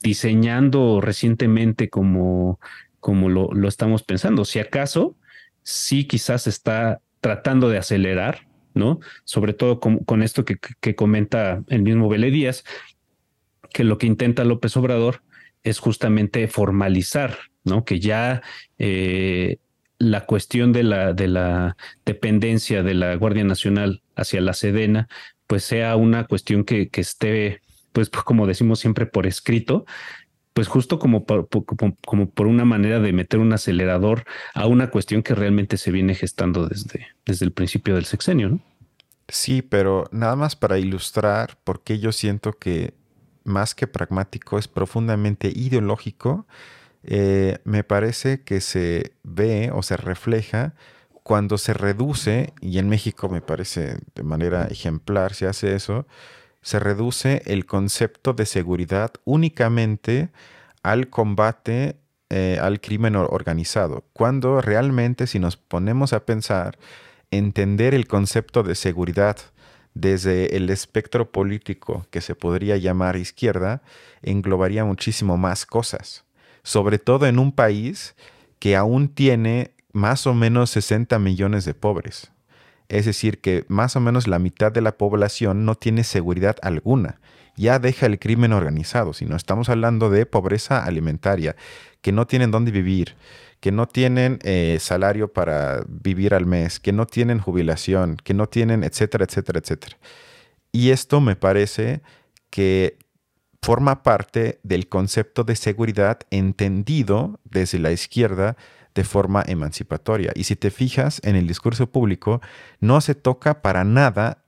diseñando recientemente como, como lo, lo, estamos pensando. Si acaso, sí quizás está tratando de acelerar, ¿no? Sobre todo con, esto que, que, comenta el mismo Vélez Díaz, que lo que intenta López Obrador es justamente formalizar, ¿no? Que ya eh, la cuestión de la, de la dependencia de la Guardia Nacional hacia la Sedena, pues sea una cuestión que, que esté, pues como decimos siempre, por escrito, pues justo como por, como, por una manera de meter un acelerador a una cuestión que realmente se viene gestando desde, desde el principio del sexenio, ¿no? Sí, pero nada más para ilustrar por qué yo siento que más que pragmático es profundamente ideológico eh, me parece que se ve o se refleja cuando se reduce, y en México me parece de manera ejemplar se hace eso, se reduce el concepto de seguridad únicamente al combate eh, al crimen organizado, cuando realmente si nos ponemos a pensar, entender el concepto de seguridad desde el espectro político que se podría llamar izquierda, englobaría muchísimo más cosas, sobre todo en un país que aún tiene más o menos 60 millones de pobres. Es decir, que más o menos la mitad de la población no tiene seguridad alguna. Ya deja el crimen organizado, sino estamos hablando de pobreza alimentaria, que no tienen dónde vivir, que no tienen eh, salario para vivir al mes, que no tienen jubilación, que no tienen, etcétera, etcétera, etcétera. Y esto me parece que forma parte del concepto de seguridad entendido desde la izquierda de forma emancipatoria. Y si te fijas en el discurso público, no se toca para nada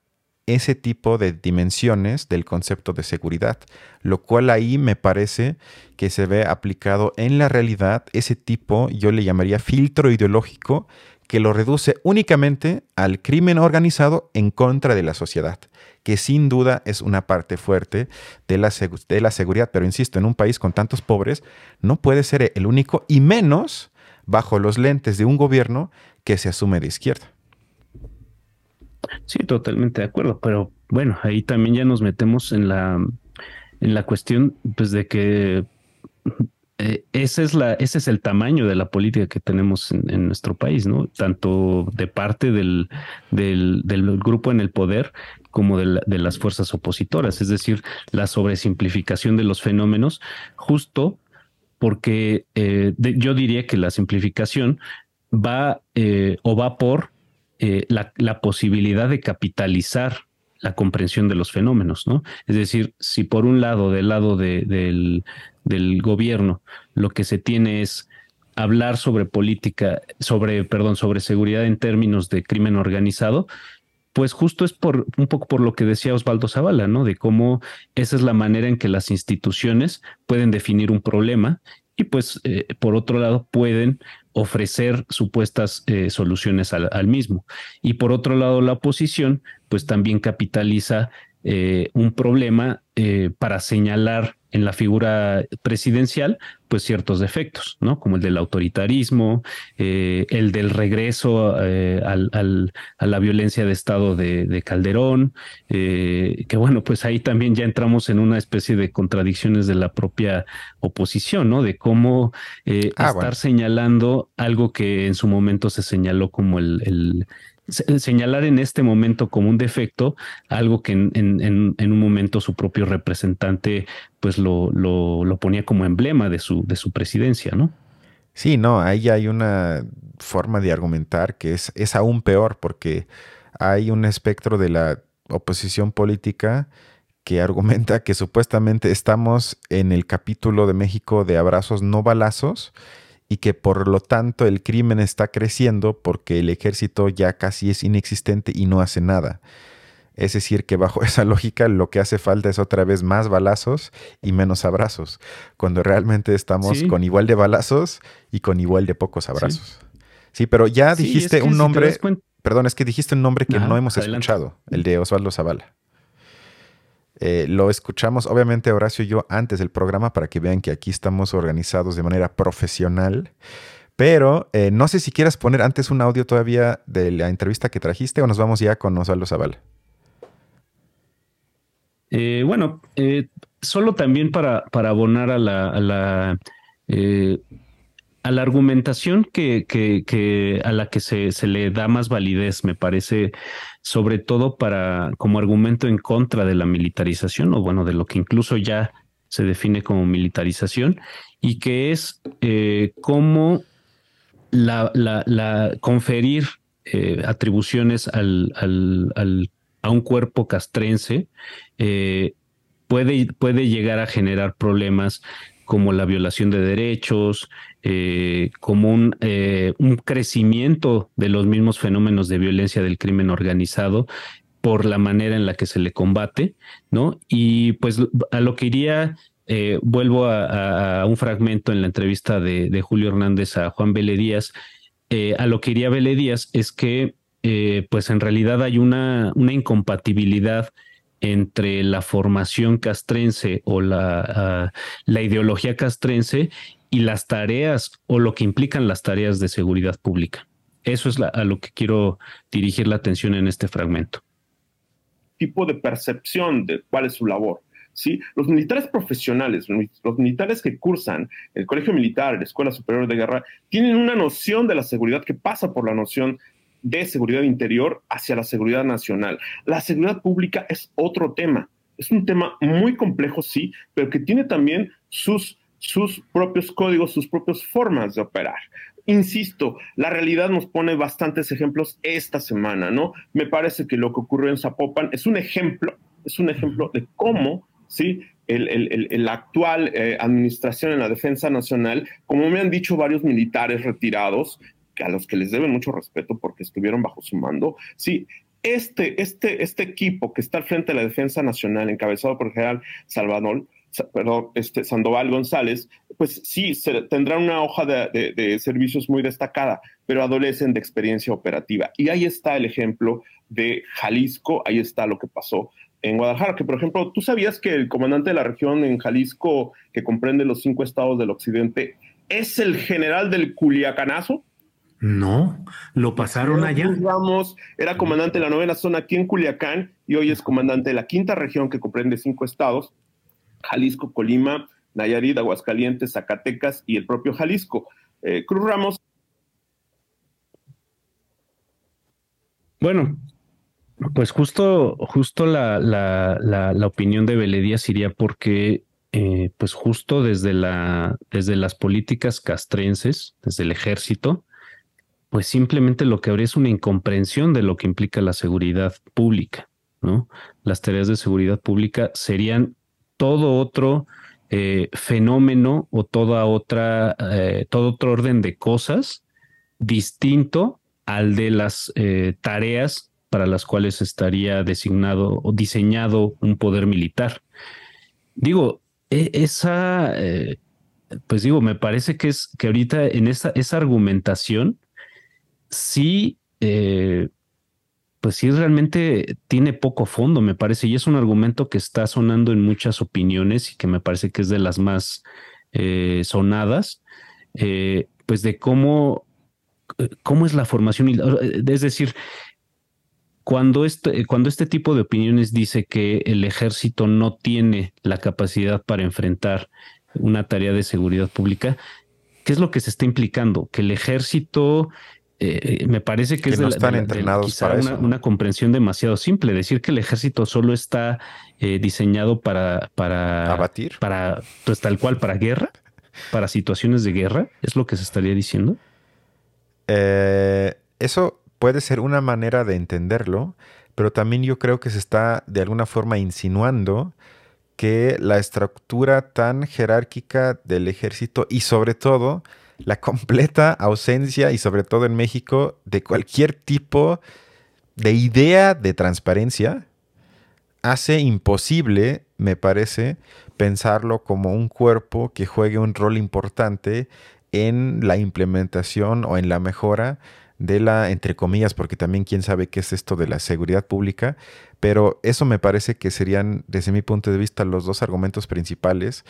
ese tipo de dimensiones del concepto de seguridad, lo cual ahí me parece que se ve aplicado en la realidad ese tipo, yo le llamaría filtro ideológico, que lo reduce únicamente al crimen organizado en contra de la sociedad, que sin duda es una parte fuerte de la, de la seguridad, pero insisto, en un país con tantos pobres no puede ser el único y menos bajo los lentes de un gobierno que se asume de izquierda. Sí, totalmente de acuerdo, pero bueno, ahí también ya nos metemos en la, en la cuestión pues de que eh, ese, es el tamaño de la política que tenemos en, nuestro país. Tanto de parte del, grupo en el poder como de, de, las fuerzas opositoras, es decir, la sobresimplificación de los fenómenos, justo porque eh, yo diría que la simplificación va eh, o va por la, posibilidad de capitalizar la comprensión de los fenómenos, ¿no? Es decir, si por un lado, del lado del, gobierno, lo que se tiene es hablar sobre política, sobre, perdón, sobre seguridad en términos de crimen organizado, pues justo es por un poco por lo que decía Osvaldo Zavala, ¿no? De cómo esa es la manera en que las instituciones pueden definir un problema y pues eh, por otro lado pueden ofrecer supuestas eh, soluciones al, mismo. Y por otro lado, la oposición pues también capitaliza eh, un problema para señalar en la figura presidencial, pues ciertos defectos, ¿no? Como el del autoritarismo, eh, el del regreso eh, a la violencia de Estado de, Calderón, eh, que bueno, pues ahí también ya entramos en una especie de contradicciones de la propia oposición, ¿no? De cómo ah, estar señalando algo que en su momento se señaló como el señalar en este momento como un defecto algo que en, un momento su propio representante pues lo, lo, ponía como emblema de su, de su presidencia, ¿no? Sí, no, ahí hay una forma de argumentar que es, es aún peor porque hay un espectro de la oposición política que argumenta que supuestamente estamos en el capítulo de México de abrazos no balazos y que por lo tanto el crimen está creciendo porque el ejército ya casi es inexistente y no hace nada. Es decir, que bajo esa lógica lo que hace falta es otra vez más balazos y menos abrazos, cuando realmente estamos con igual de balazos y con igual de pocos abrazos. Sí, pero ya dijiste un nombre, perdón, es que dijiste un nombre que no hemos escuchado, el de Osvaldo Zavala. Eh, lo escuchamos, obviamente, Horacio y yo antes del programa para que vean que aquí estamos organizados de manera profesional. Pero eh, no sé si quieras poner antes un audio todavía de la entrevista que trajiste o nos vamos ya con Osvaldo Zavala. Eh, bueno, solo también para, para abonar a la, a la a la argumentación que, que, a la que se, se, le da más validez, me parece, sobre todo para como argumento en contra de la militarización, o bueno, de lo que incluso ya se define como militarización, y que es eh, cómo la, la, conferir eh, atribuciones al, al, a un cuerpo castrense eh, puede, puede llegar a generar problemas como la violación de derechos, eh, como un, eh, un crecimiento de los mismos fenómenos de violencia del crimen organizado por la manera en la que se le combate, ¿no? Y pues a lo que iría, eh, vuelvo a, un fragmento en la entrevista de, Julio Hernández a Juan Vélez Díaz, a lo que iría Vélez Díaz es que pues en realidad hay una, una incompatibilidad entre la formación castrense o la, ah, la ideología castrense y las tareas o lo que implican las tareas de seguridad pública. Eso es a lo que quiero dirigir la atención en este fragmento. tipo de percepción de cuál es su labor. ¿sí? Los militares profesionales, los militares que cursan el Colegio Militar, la Escuela Superior de Guerra, tienen una noción de la seguridad que pasa por la noción de seguridad interior hacia la seguridad nacional. La seguridad pública es otro tema. Es un tema muy complejo, sí, pero que tiene también sus, sus propios códigos, sus propias formas de operar. Insisto, la realidad nos pone bastantes ejemplos esta semana, ¿no? Me parece que lo que ocurrió en Zapopan es un ejemplo, es un ejemplo de cómo, ¿sí? El, actual eh, administración en la defensa nacional, como me han dicho varios militares retirados, a los que les deben mucho respeto porque estuvieron bajo su mando, sí, este, este, este equipo que está al frente de la defensa nacional, encabezado por el general Salvador, perdón, este, Sandoval González, pues sí, se, tendrán una hoja de, servicios muy destacada, pero adolecen de experiencia operativa. Y ahí está el ejemplo de Jalisco, ahí está lo que pasó en Guadalajara, que por ejemplo, ¿tú sabías que el comandante de la región en Jalisco, que comprende los cinco estados del occidente, es el general del Culiacanazo? No, lo pasaron allá. Ramos era comandante de la novena zona aquí en Culiacán y hoy es comandante de la quinta región que comprende cinco estados, Jalisco, Colima, Nayarit, Aguascalientes, Zacatecas y el propio Jalisco. Eh, Cruz Ramos. Bueno, pues justo, justo la, la, opinión de Beledías iría porque, eh, pues justo desde, la, desde las políticas castrenses, desde el ejército, pues simplemente lo que habría es una incomprensión de lo que implica la seguridad pública, ¿no? Las tareas de seguridad pública serían todo otro eh, fenómeno o toda otra, eh, todo otro orden de cosas distinto al de las eh, tareas para las cuales estaría designado o diseñado un poder militar. Digo, e, esa, pues digo, me parece que es que ahorita en esa, esa argumentación sí pues sí realmente tiene poco fondo, me parece, y es un argumento que está sonando en muchas opiniones y que me parece que es de las más eh, sonadas, eh, pues de cómo, eh, cómo es la formación, es decir, cuando este, cuando este tipo de opiniones dice que el ejército no tiene la capacidad para enfrentar una tarea de seguridad pública, ¿qué es lo que se está implicando? Que el ejército eh, eh, me parece que, es no están entrenados para una, una, comprensión demasiado simple. Decir que el ejército solo está eh, diseñado para, para abatir, para pues tal cual para guerra, para situaciones de guerra, es lo que se estaría diciendo. eso puede ser una manera de entenderlo, pero también yo creo que se está de alguna forma insinuando que la estructura tan jerárquica del ejército y sobre todo la completa ausencia, y sobre todo en México, de cualquier tipo de idea de transparencia, hace imposible, me parece, pensarlo como un cuerpo que juegue un rol importante en la implementación o en la mejora de la, entre comillas, porque también quién sabe qué es esto de la seguridad pública, pero eso me parece que serían, desde mi punto de vista, los dos argumentos principales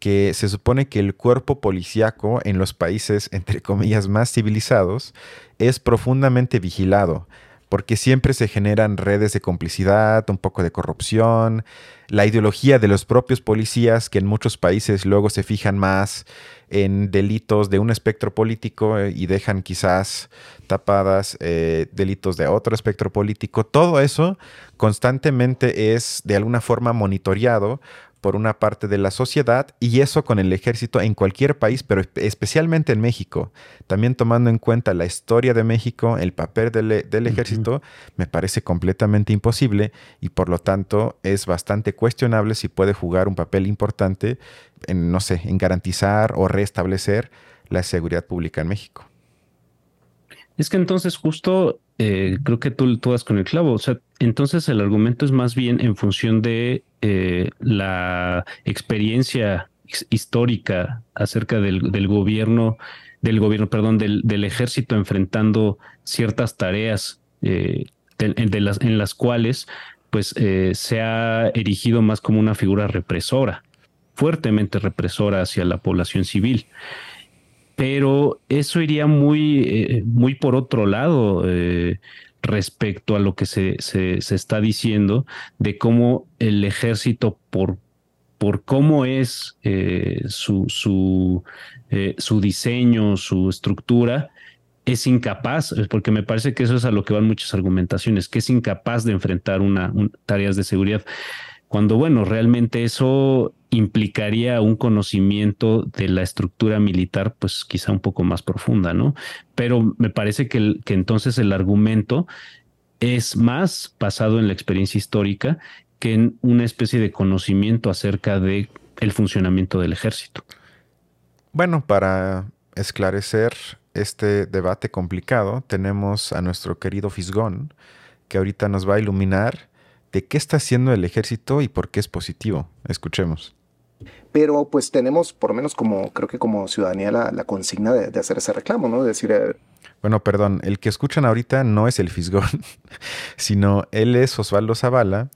que se supone que el cuerpo policíaco en los países, entre comillas, más civilizados, es profundamente vigilado, porque siempre se generan redes de complicidad, un poco de corrupción, la ideología de los propios policías, que en muchos países luego se fijan más en delitos de un espectro político eh, y dejan quizás tapadas eh, delitos de otro espectro político. Todo eso constantemente es de alguna forma monitoreado por una parte de la sociedad y eso con el ejército en cualquier país, pero especialmente en México. También tomando en cuenta la historia de México, el papel del, ejército, me parece completamente imposible y por lo tanto es bastante cuestionable si puede jugar un papel importante en, no sé, en garantizar o restablecer la seguridad pública en México. Es que entonces justo eh, creo que tú, tú das con el clavo. O sea, entonces el argumento es más bien en función de eh, la experiencia histórica acerca del, gobierno, del gobierno, perdón, del, ejército enfrentando ciertas tareas eh, las, en las cuales pues se ha erigido más como una figura represora, fuertemente represora hacia la población civil pero eso iría muy, eh, muy por otro lado. Eh, respecto a lo que se, se, está diciendo de cómo el ejército, por, por cómo es eh, su, su, su diseño, su estructura, es incapaz, porque me parece que eso es a lo que van muchas argumentaciones, que es incapaz de enfrentar una, tareas de seguridad, cuando bueno, realmente eso implicaría un conocimiento de la estructura militar, pues quizá un poco más profunda, ¿no? Pero me parece que, entonces el argumento es más basado en la experiencia histórica que en una especie de conocimiento acerca de el funcionamiento del ejército. Bueno, para esclarecer este debate complicado, tenemos a nuestro querido Fisgón, que ahorita nos va a iluminar de qué está haciendo el ejército y por qué es positivo. Escuchemos. Pero pues tenemos, por lo menos como creo que como ciudadanía, la, consigna de, hacer ese reclamo, ¿no? De decir... Eh, bueno, perdón, el que escuchan ahorita no es el Fisgón, sino él es Osvaldo Zavala,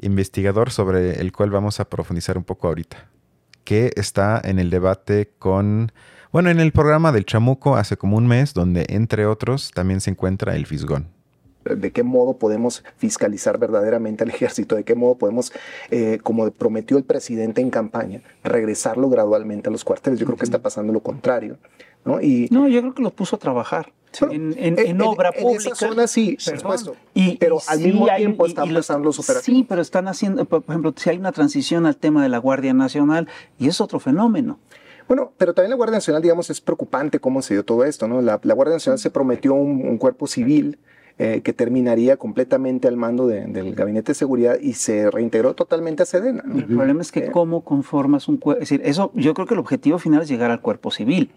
investigador sobre el cual vamos a profundizar un poco ahorita, que está en el debate con bueno, en el programa del Chamuco hace como un mes, donde entre otros también se encuentra el Fisgón. ¿De qué modo podemos fiscalizar verdaderamente al ejército? ¿De qué modo podemos, eh, como prometió el presidente en campaña, regresarlo gradualmente a los cuarteles? Yo creo que está pasando lo contrario. ¿no? Y, no, yo creo que los puso a trabajar. en, obra pública. En esa zona sí, por supuesto. Y, pero al mismo tiempo están pasando los operativos. Sí, pero están haciendo, por ejemplo, si hay una transición al tema de la Guardia Nacional, y es otro fenómeno. Bueno, pero también la Guardia Nacional, digamos, es preocupante cómo se dio todo esto, ¿no? La, Guardia Nacional se prometió un, cuerpo civil eh, que terminaría completamente al mando del Gabinete de Seguridad y se reintegró totalmente a Sedena. El problema es que eh, cómo conformas un cuerpo, es decir, eso, yo creo que el objetivo final es llegar al cuerpo civil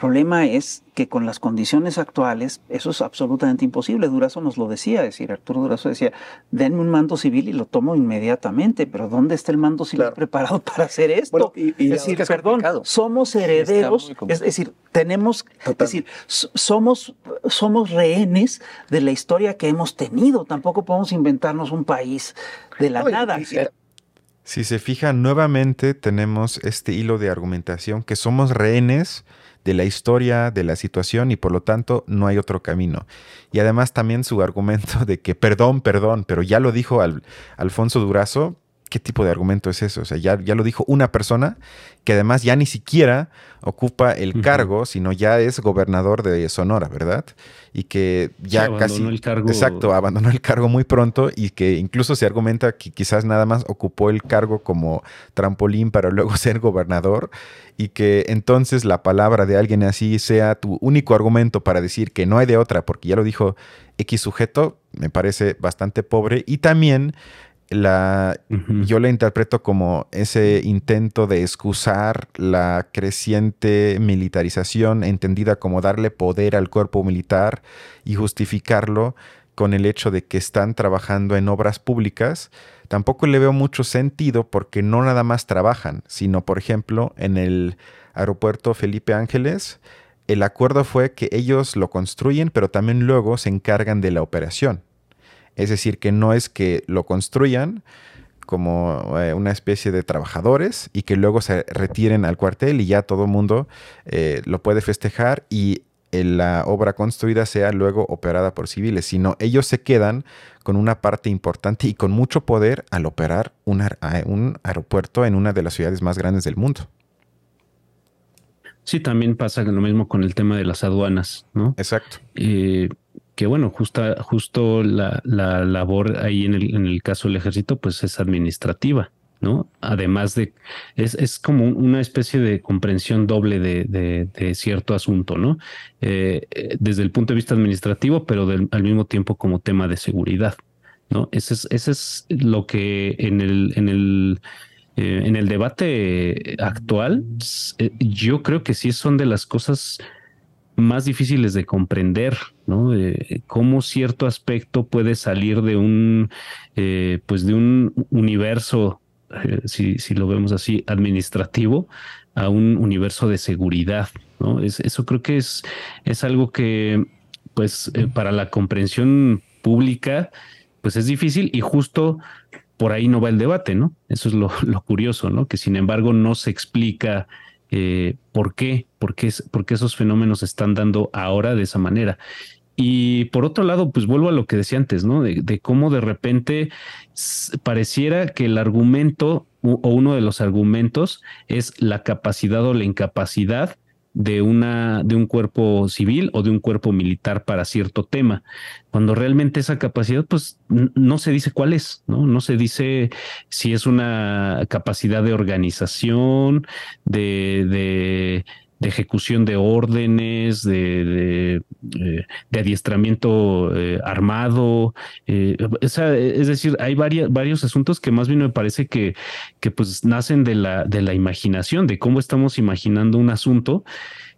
problema es que con las condiciones actuales eso es absolutamente imposible. Durazo nos lo decía, es decir, Arturo Durazo decía, denme un mando civil y lo tomo inmediatamente, pero ¿dónde está el mando civil preparado para hacer esto? es decir, perdón, somos herederos, es, decir, tenemos, es decir, somos, somos rehenes de la historia que hemos tenido, tampoco podemos inventarnos un país de la nada. si se fija, nuevamente tenemos este hilo de argumentación que somos rehenes de la historia, de la situación y por lo tanto no hay otro camino. Y además también su argumento de que perdón, perdón, pero ya lo dijo al, Alfonso Durazo, ¿qué tipo de argumento es eso? O sea, ya, ya lo dijo una persona que además ya ni siquiera ocupa el cargo, sino ya es gobernador de Sonora, ¿verdad? Y que ya casi... El cargo... Exacto, abandonó el cargo muy pronto y que incluso se argumenta que quizás nada más ocupó el cargo como trampolín para luego ser gobernador y que entonces la palabra de alguien así sea tu único argumento para decir que no hay de otra, porque ya lo dijo X sujeto, me parece bastante pobre y también la, yo la interpreto como ese intento de excusar la creciente militarización, entendida como darle poder al cuerpo militar y justificarlo con el hecho de que están trabajando en obras públicas, tampoco le veo mucho sentido porque no nada más trabajan, sino por ejemplo en el aeropuerto Felipe Ángeles, el acuerdo fue que ellos lo construyen, pero también luego se encargan de la operación. Es decir, que no es que lo construyan como eh, una especie de trabajadores y que luego se retiren al cuartel y ya todo el mundo eh, lo puede festejar y eh, la obra construida sea luego operada por civiles, sino ellos se quedan con una parte importante y con mucho poder al operar un, un aeropuerto en una de las ciudades más grandes del mundo. Sí, también pasa lo mismo con el tema de las aduanas, ¿no? Exacto que bueno, justa, justo la, la labor ahí en el, en el, caso del ejército, pues es administrativa, ¿no? Además de, es, es como una especie de comprensión doble de, de, cierto asunto, ¿no? Eh, eh, desde el punto de vista administrativo, pero al mismo tiempo como tema de seguridad, ¿no? Ese es, ese es lo que en el, en el, eh, en el debate actual, yo creo que sí son de las cosas más difíciles de comprender, ¿no? cómo cierto aspecto puede salir de un, eh, pues de un universo, eh, si, si, lo vemos así, administrativo, a un universo de seguridad, ¿no? Es, eso creo que es, es algo que, pues, eh, para la comprensión pública, pues es difícil y justo por ahí no va el debate, ¿no? Eso es lo, lo curioso, ¿no? Que sin embargo no se explica eh, por qué, por qué, esos fenómenos se están dando ahora de esa manera. y por otro lado, pues vuelvo a lo que decía antes, ¿no? De, cómo de repente pareciera que el argumento o uno de los argumentos es la capacidad o la incapacidad de una de un cuerpo civil o de un cuerpo militar para cierto tema. Cuando realmente esa capacidad pues no se dice cuál es no no se dice si es una capacidad de organización de, de de ejecución de órdenes, de, de, adiestramiento eh, armado. Eh, es decir, hay varios asuntos que más bien me parece que, que pues nacen de la, de la imaginación, de cómo estamos imaginando un asunto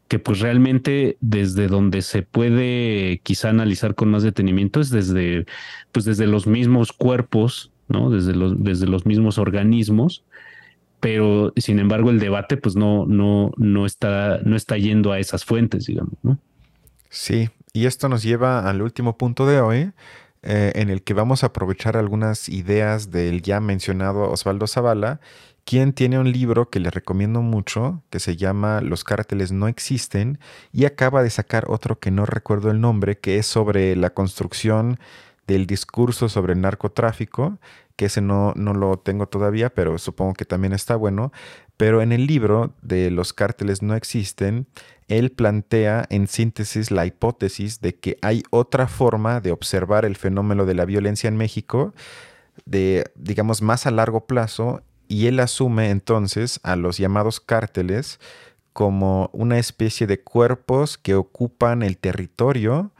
que pues realmente desde donde se puede quizá analizar con más detenimiento es desde, pues desde los mismos cuerpos, ¿no? Desde los, desde los mismos organismos pero sin embargo el debate pues no, no, no, está, no está yendo a esas fuentes, digamos, ¿no? Sí, y esto nos lleva al último punto de hoy, eh, en el que vamos a aprovechar algunas ideas del ya mencionado Osvaldo Zavala, quien tiene un libro que le recomiendo mucho, que se llama Los cárteles no existen, y acaba de sacar otro que no recuerdo el nombre, que es sobre la construcción del discurso sobre el narcotráfico que ese no, no lo tengo todavía, pero supongo que también está bueno. Pero en el libro de Los cárteles no existen, él plantea en síntesis la hipótesis de que hay otra forma de observar el fenómeno de la violencia en México, de, digamos, más a largo plazo, y él asume entonces a los llamados cárteles como una especie de cuerpos que ocupan el territorio,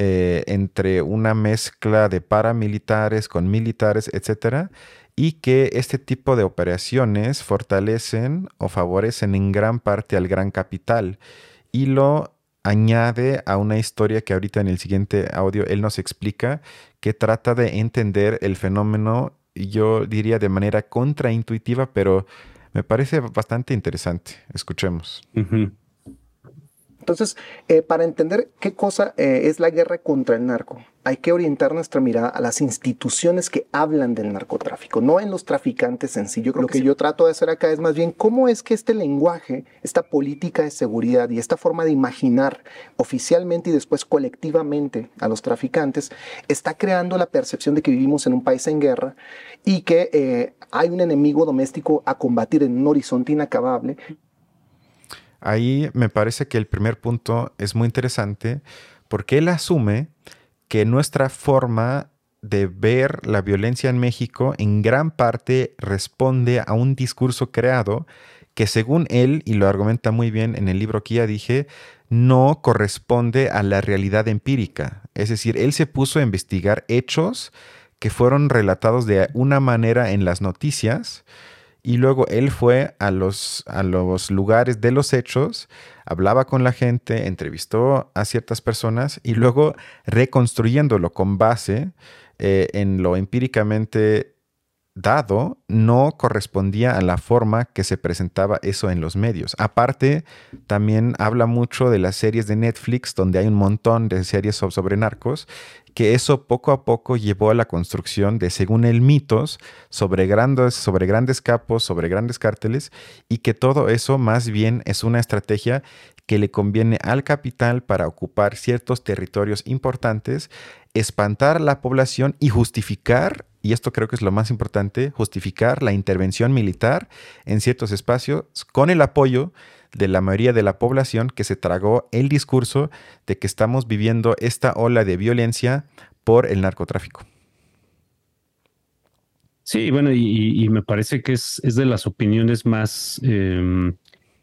eh, entre una mezcla de paramilitares con militares, etcétera, y que este tipo de operaciones fortalecen o favorecen en gran parte al gran capital y lo añade a una historia que ahorita en el siguiente audio él nos explica que trata de entender el fenómeno, yo diría de manera contraintuitiva, pero me parece bastante interesante. Escuchemos. Entonces, eh, para entender qué cosa eh, es la guerra contra el narco, hay que orientar nuestra mirada a las instituciones que hablan del narcotráfico, no en los traficantes en sí. Yo creo Lo que, yo trato de hacer acá es más bien cómo es que este lenguaje, esta política de seguridad y esta forma de imaginar oficialmente y después colectivamente a los traficantes está creando la percepción de que vivimos en un país en guerra y que eh, hay un enemigo doméstico a combatir en un horizonte inacabable Ahí me parece que el primer punto es muy interesante porque él asume que nuestra forma de ver la violencia en México en gran parte responde a un discurso creado que según él, y lo argumenta muy bien en el libro que ya dije, no corresponde a la realidad empírica. Es decir, él se puso a investigar hechos que fueron relatados de una manera en las noticias, y luego él fue a los, a los lugares de los hechos, hablaba con la gente, entrevistó a ciertas personas y luego reconstruyéndolo con base eh, en lo empíricamente dado no correspondía a la forma que se presentaba eso en los medios. Aparte, también habla mucho de las series de Netflix, donde hay un montón de series sobre narcos, que eso poco a poco llevó a la construcción de, según el mitos, sobre grandes, sobre grandes capos, sobre grandes cárteles, y que todo eso más bien es una estrategia que le conviene al capital para ocupar ciertos territorios importantes, espantar la población y justificar y esto creo que es lo más importante, justificar la intervención militar en ciertos espacios con el apoyo de la mayoría de la población que se tragó el discurso de que estamos viviendo esta ola de violencia por el narcotráfico. Sí, bueno, y, me parece que es, de las opiniones más em,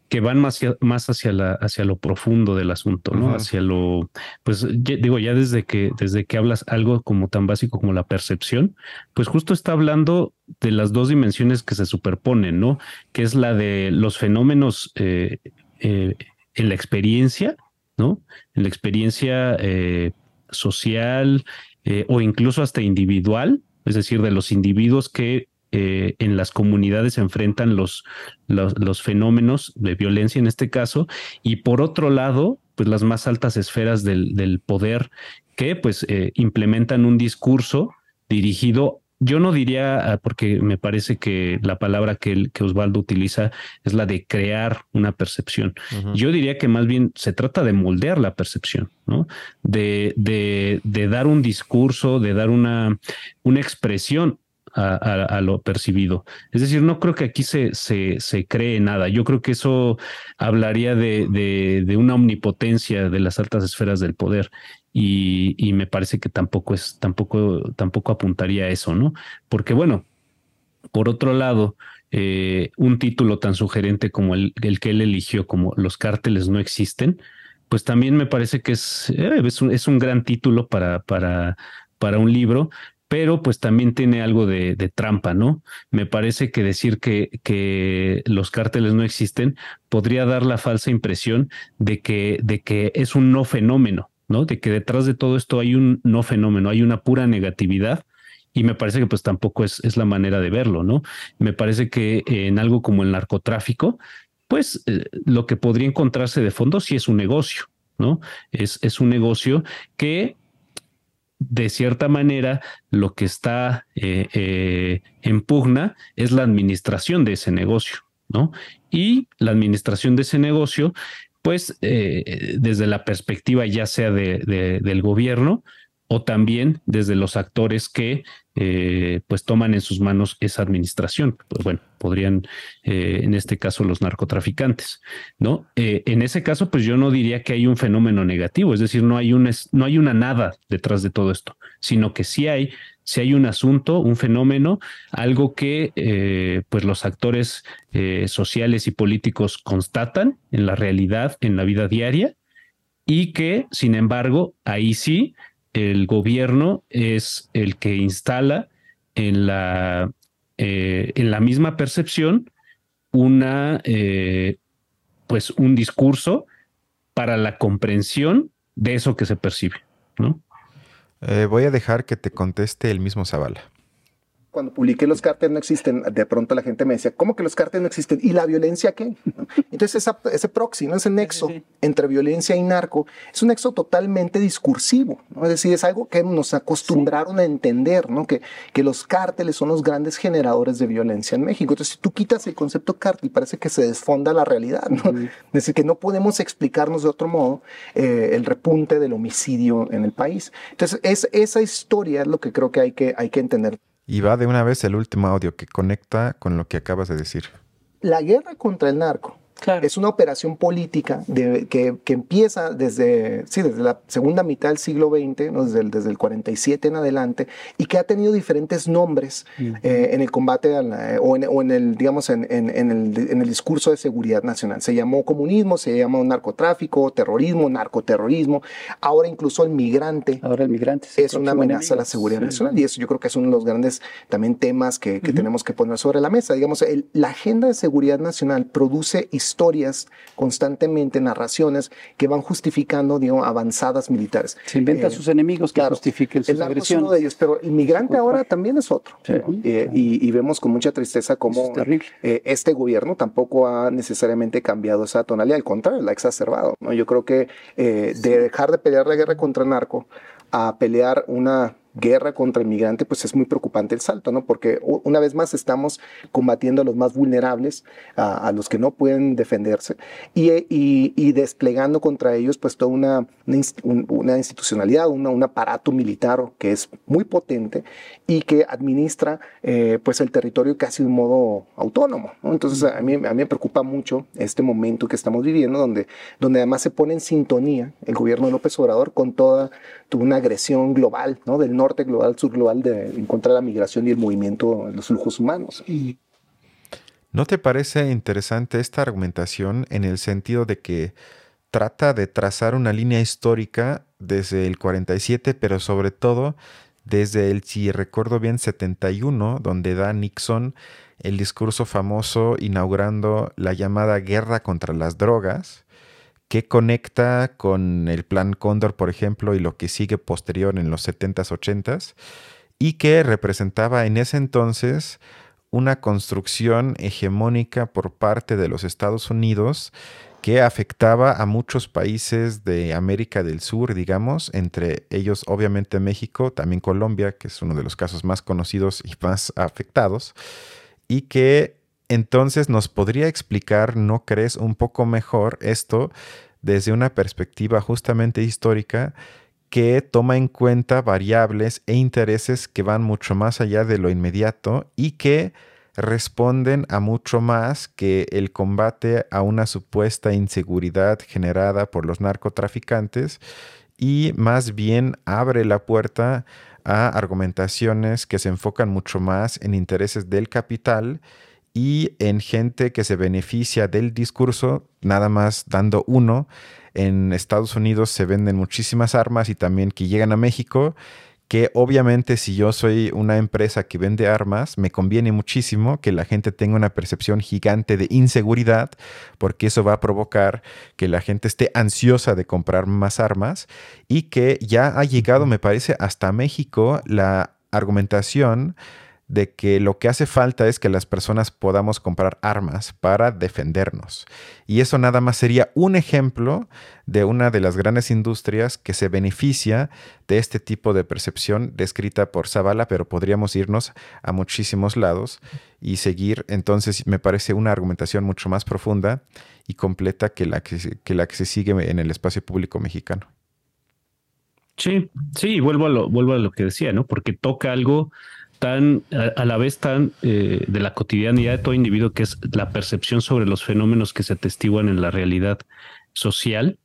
que van más, más hacia, la, hacia lo profundo del asunto, ¿no? Hacia lo, pues digo, ya desde que, desde que hablas algo como tan básico como la percepción, pues justo está hablando de las dos dimensiones que se superponen, ¿no? Que es la de los fenómenos eh, eh, en la experiencia, ¿no? En la experiencia eh, social o incluso hasta individual, es decir, de los individuos que eh, en las comunidades se enfrentan los, los, fenómenos de violencia en este caso, y por otro lado, pues las más altas esferas del, poder que pues eh, implementan un discurso dirigido yo no diría, ah, porque me parece que la palabra que, que Osvaldo utiliza es la de crear una percepción. Yo diría que más bien se trata de moldear la percepción, ¿no? De, de, de dar un discurso, de dar una, una expresión a, lo percibido. Es decir, no creo que aquí se, se, se cree nada. Yo creo que eso hablaría de, de, una omnipotencia de las altas esferas del poder. Y, y, me parece que tampoco es, tampoco, tampoco apuntaría a eso, ¿no? Porque bueno, por otro lado, eh, un título tan sugerente como el, el, que él eligió, como Los cárteles no existen, pues también me parece que es, eh, es, un, es un gran título para, para, para un libro, pero pues también tiene algo de, trampa, ¿no? Me parece que decir que, que, los cárteles no existen podría dar la falsa impresión de que, de que es un no fenómeno, ¿no? De que detrás de todo esto hay un no fenómeno, hay una pura negatividad. Y me parece que pues tampoco es, es la manera de verlo, ¿no? Me parece que en algo como el narcotráfico, pues eh, lo que podría encontrarse de fondo sí es un negocio, ¿no? Es, es un negocio que de cierta manera lo que está eh, eh, en pugna es la administración de ese negocio, ¿no? Y la administración de ese negocio, pues eh, desde la perspectiva ya sea del gobierno, o también desde los actores que eh, pues toman en sus manos esa administración. Pues bueno, podrían, eh, en este caso, los narcotraficantes, ¿no? Eh, en ese caso, pues yo no diría que hay un fenómeno negativo, es decir, no hay, un, no hay una nada detrás de todo esto, sino que sí hay, sí hay un asunto, un fenómeno, algo que pues los actores sociales y políticos constatan en la realidad, en la vida diaria, y que, sin embargo, ahí sí, el gobierno es el que instala en la, eh, en la misma percepción una, eh, pues un discurso para la comprensión de eso que se percibe. ¿no? Eh, voy a dejar que te conteste el mismo Zavala cuando publiqué los cárteles no existen, de pronto la gente me decía, ¿cómo que los cárteles no existen? ¿Y la violencia qué? Entonces ese proxy, ¿no? ese nexo entre violencia y narco, es un nexo totalmente discursivo, ¿no? es decir, es algo que nos acostumbraron a entender, ¿no? que, que los cárteles son los grandes generadores de violencia en México. Entonces, si tú quitas el concepto cártel, parece que se desfonda la realidad, ¿no? es decir, que no podemos explicarnos de otro modo eh, el repunte del homicidio en el país. Entonces, es, esa historia es lo que creo que hay que, hay que entender. Y va de una vez el último audio que conecta con lo que acabas de decir. La guerra contra el narco es una operación política de, que, que, empieza desde, sí, desde la segunda mitad del siglo XX, ¿no? desde, el, desde el 47 en adelante, y que ha tenido diferentes nombres eh, en el combate o, en, o, en, el, digamos, en, en, el, en, el, discurso de seguridad nacional. Se llamó comunismo, se llamó narcotráfico, terrorismo, narcoterrorismo. Ahora incluso el migrante, Ahora el migrante es una amenaza a la seguridad nacional, y eso yo creo que es uno de los grandes también temas que, que tenemos que poner sobre la mesa. Digamos, la agenda de seguridad nacional produce historias constantemente, narraciones que van justificando, digamos, avanzadas militares. Se inventa eh, sus enemigos que justifiquen sus el agresiones. Es uno de ellos, pero el migrante ahora también es otro. Eh, y, y, vemos con mucha tristeza cómo eh, este gobierno tampoco ha necesariamente cambiado esa tonalidad, al contrario, la ha exacerbado. ¿no? Yo creo que de dejar de pelear la guerra contra el narco a pelear una guerra contra el migrante, pues es muy preocupante el salto, ¿no? Porque una vez más estamos combatiendo a los más vulnerables, a, los que no pueden defenderse, y, y, desplegando contra ellos pues toda una, una, institucionalidad, un aparato militar que es muy potente y que administra eh, pues el territorio casi de un modo autónomo, ¿no? Entonces a mí, a mí me preocupa mucho este momento que estamos viviendo, donde, donde además se pone en sintonía el gobierno de López Obrador con toda una agresión global, ¿no? Del norte global, sur global de encontrar la migración y el movimiento, los flujos humanos. ¿No te parece interesante esta argumentación en el sentido de que trata de trazar una línea histórica desde el 47, pero sobre todo desde el, si recuerdo bien, 71, donde da Nixon el discurso famoso inaugurando la llamada guerra contra las drogas, que conecta con el plan Cóndor, por ejemplo, y lo que sigue posterior en los 70s, 80s, y que representaba en ese entonces una construcción hegemónica por parte de los Estados Unidos que afectaba a muchos países de América del Sur, digamos, entre ellos obviamente México, también Colombia, que es uno de los casos más conocidos y más afectados, y que entonces nos podría explicar, ¿no crees, un poco mejor esto desde una perspectiva justamente histórica que toma en cuenta variables e intereses que van mucho más allá de lo inmediato y que responden a mucho más que el combate a una supuesta inseguridad generada por los narcotraficantes y más bien abre la puerta a argumentaciones que se enfocan mucho más en intereses del capital y en gente que se beneficia del discurso, nada más dando uno. En Estados Unidos se venden muchísimas armas y también que llegan a México que obviamente si yo soy una empresa que vende armas, me conviene muchísimo que la gente tenga una percepción gigante de inseguridad, porque eso va a provocar que la gente esté ansiosa de comprar más armas y que ya ha llegado, me parece, hasta México la argumentación de que lo que hace falta es que las personas podamos comprar armas para defendernos. Y eso nada más sería un ejemplo de una de las grandes industrias que se beneficia de este tipo de percepción descrita por Zavala, pero podríamos irnos a muchísimos lados y seguir. Entonces me parece una argumentación mucho más profunda y completa que la que, la que se sigue en el espacio público mexicano. Sí, sí, vuelvo a lo, vuelvo a lo que decía, ¿no? Porque toca algo tan, a, la vez tan eh, de la cotidianidad de todo individuo, que es la percepción sobre los fenómenos que se atestiguan en la realidad social,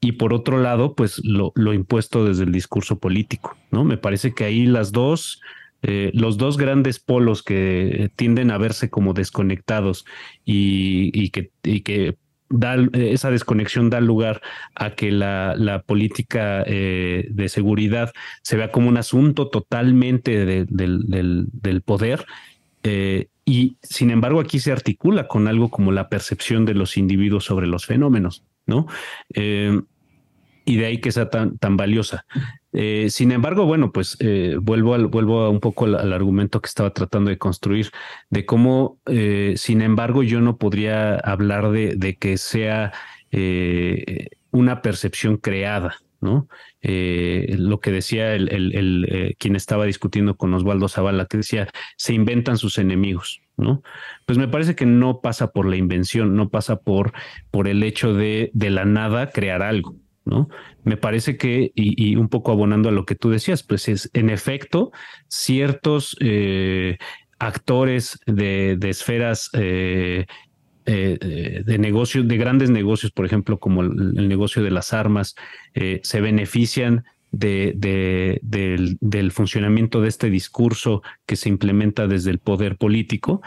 y por otro lado, pues lo, lo impuesto desde el discurso político, ¿no? Me parece que ahí las dos, eh, los dos grandes polos que tienden a verse como desconectados y, y, que, y que esa desconexión da lugar a que la, política eh, de seguridad se vea como un asunto totalmente del, poder. Eh, y sin embargo, aquí se articula con algo como la percepción de los individuos sobre los fenómenos, ¿no? Eh, y de ahí que sea tan valiosa. Eh, sin embargo, bueno, pues eh, vuelvo, al, vuelvo a un poco al, argumento que estaba tratando de construir, de cómo, eh, sin embargo, yo no podría hablar de, de que sea una percepción creada, ¿no? lo que decía el, el, quien estaba discutiendo con Osvaldo Zavala, que decía, se inventan sus enemigos, ¿no? Pues me parece que no pasa por la invención, no pasa por, por el hecho de de la nada crear algo. Me parece que, y, un poco abonando a lo que tú decías, pues es en efecto ciertos eh, actores de, esferas eh, eh, de negocios, de grandes negocios, por ejemplo, como el, negocio de las armas, se benefician de, del, funcionamiento de este discurso que se implementa desde el poder político.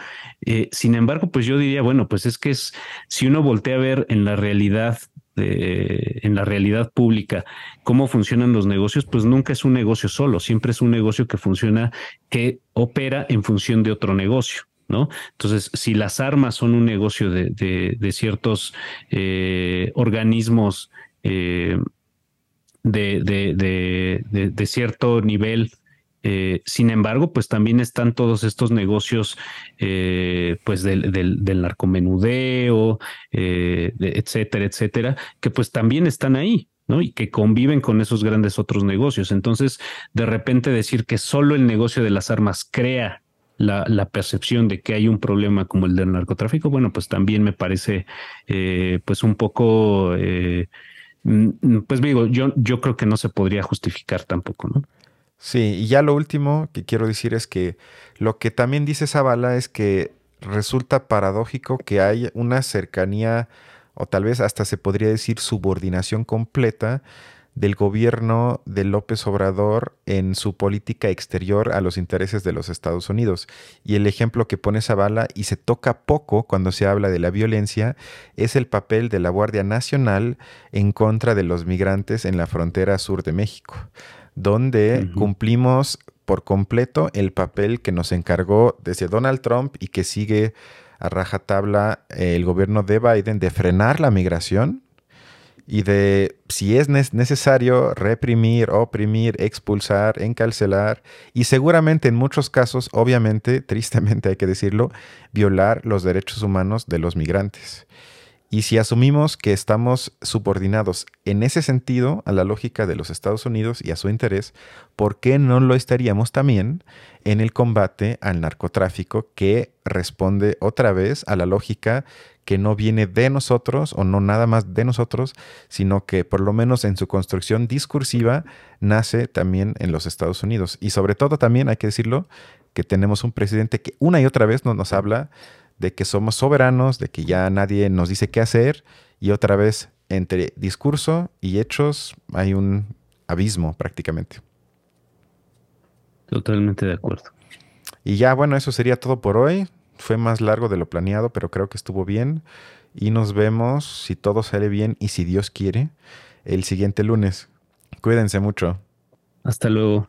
sin embargo, pues yo diría, bueno, pues es que es, si uno voltea a ver en la realidad en la realidad pública, cómo funcionan los negocios, pues nunca es un negocio solo, siempre es un negocio que funciona, que opera en función de otro negocio. ¿No? Entonces, si las armas son un negocio de, ciertos eh, organismos eh, de, cierto nivel eh, sin embargo, pues también están todos estos negocios, eh, pues del, narcomenudeo, eh, etcétera, etcétera, que pues también están ahí, ¿no? Y que conviven con esos grandes otros negocios. Entonces, de repente decir que solo el negocio de las armas crea la, percepción de que hay un problema como el del narcotráfico, bueno, pues también me parece pues un poco, mm, pues digo, yo, yo creo que no se podría justificar tampoco, ¿no? Sí, y ya lo último que quiero decir es que lo que también dice Zavala es que resulta paradójico que hay una cercanía o tal vez hasta se podría decir subordinación completa del gobierno de López Obrador en su política exterior a los intereses de los Estados Unidos. Y el ejemplo que pone Zavala y se toca poco cuando se habla de la violencia es el papel de la Guardia Nacional en contra de los migrantes en la frontera sur de México donde cumplimos por completo el papel que nos encargó desde Donald Trump y que sigue a rajatabla el gobierno de Biden de frenar la migración y de, si es necesario, reprimir, oprimir, expulsar, encarcelar y seguramente en muchos casos, obviamente, tristemente hay que decirlo, violar los derechos humanos de los migrantes. Y si asumimos que estamos subordinados en ese sentido a la lógica de los Estados Unidos y a su interés, ¿por qué no lo estaríamos también en el combate al narcotráfico que responde otra vez a la lógica que no viene de nosotros o no nada más de nosotros, sino que por lo menos en su construcción discursiva nace también en los Estados Unidos. Y sobre todo también hay que decirlo que tenemos un presidente que una y otra vez nos habla de que somos soberanos, de que ya nadie nos dice qué hacer y otra vez entre discurso y hechos hay un abismo prácticamente. Totalmente de acuerdo. Y ya, bueno, eso sería todo por hoy. Fue más largo de lo planeado, pero creo que estuvo bien. Y nos vemos, si todo sale bien y si Dios quiere, el siguiente lunes. Cuídense mucho. Hasta luego.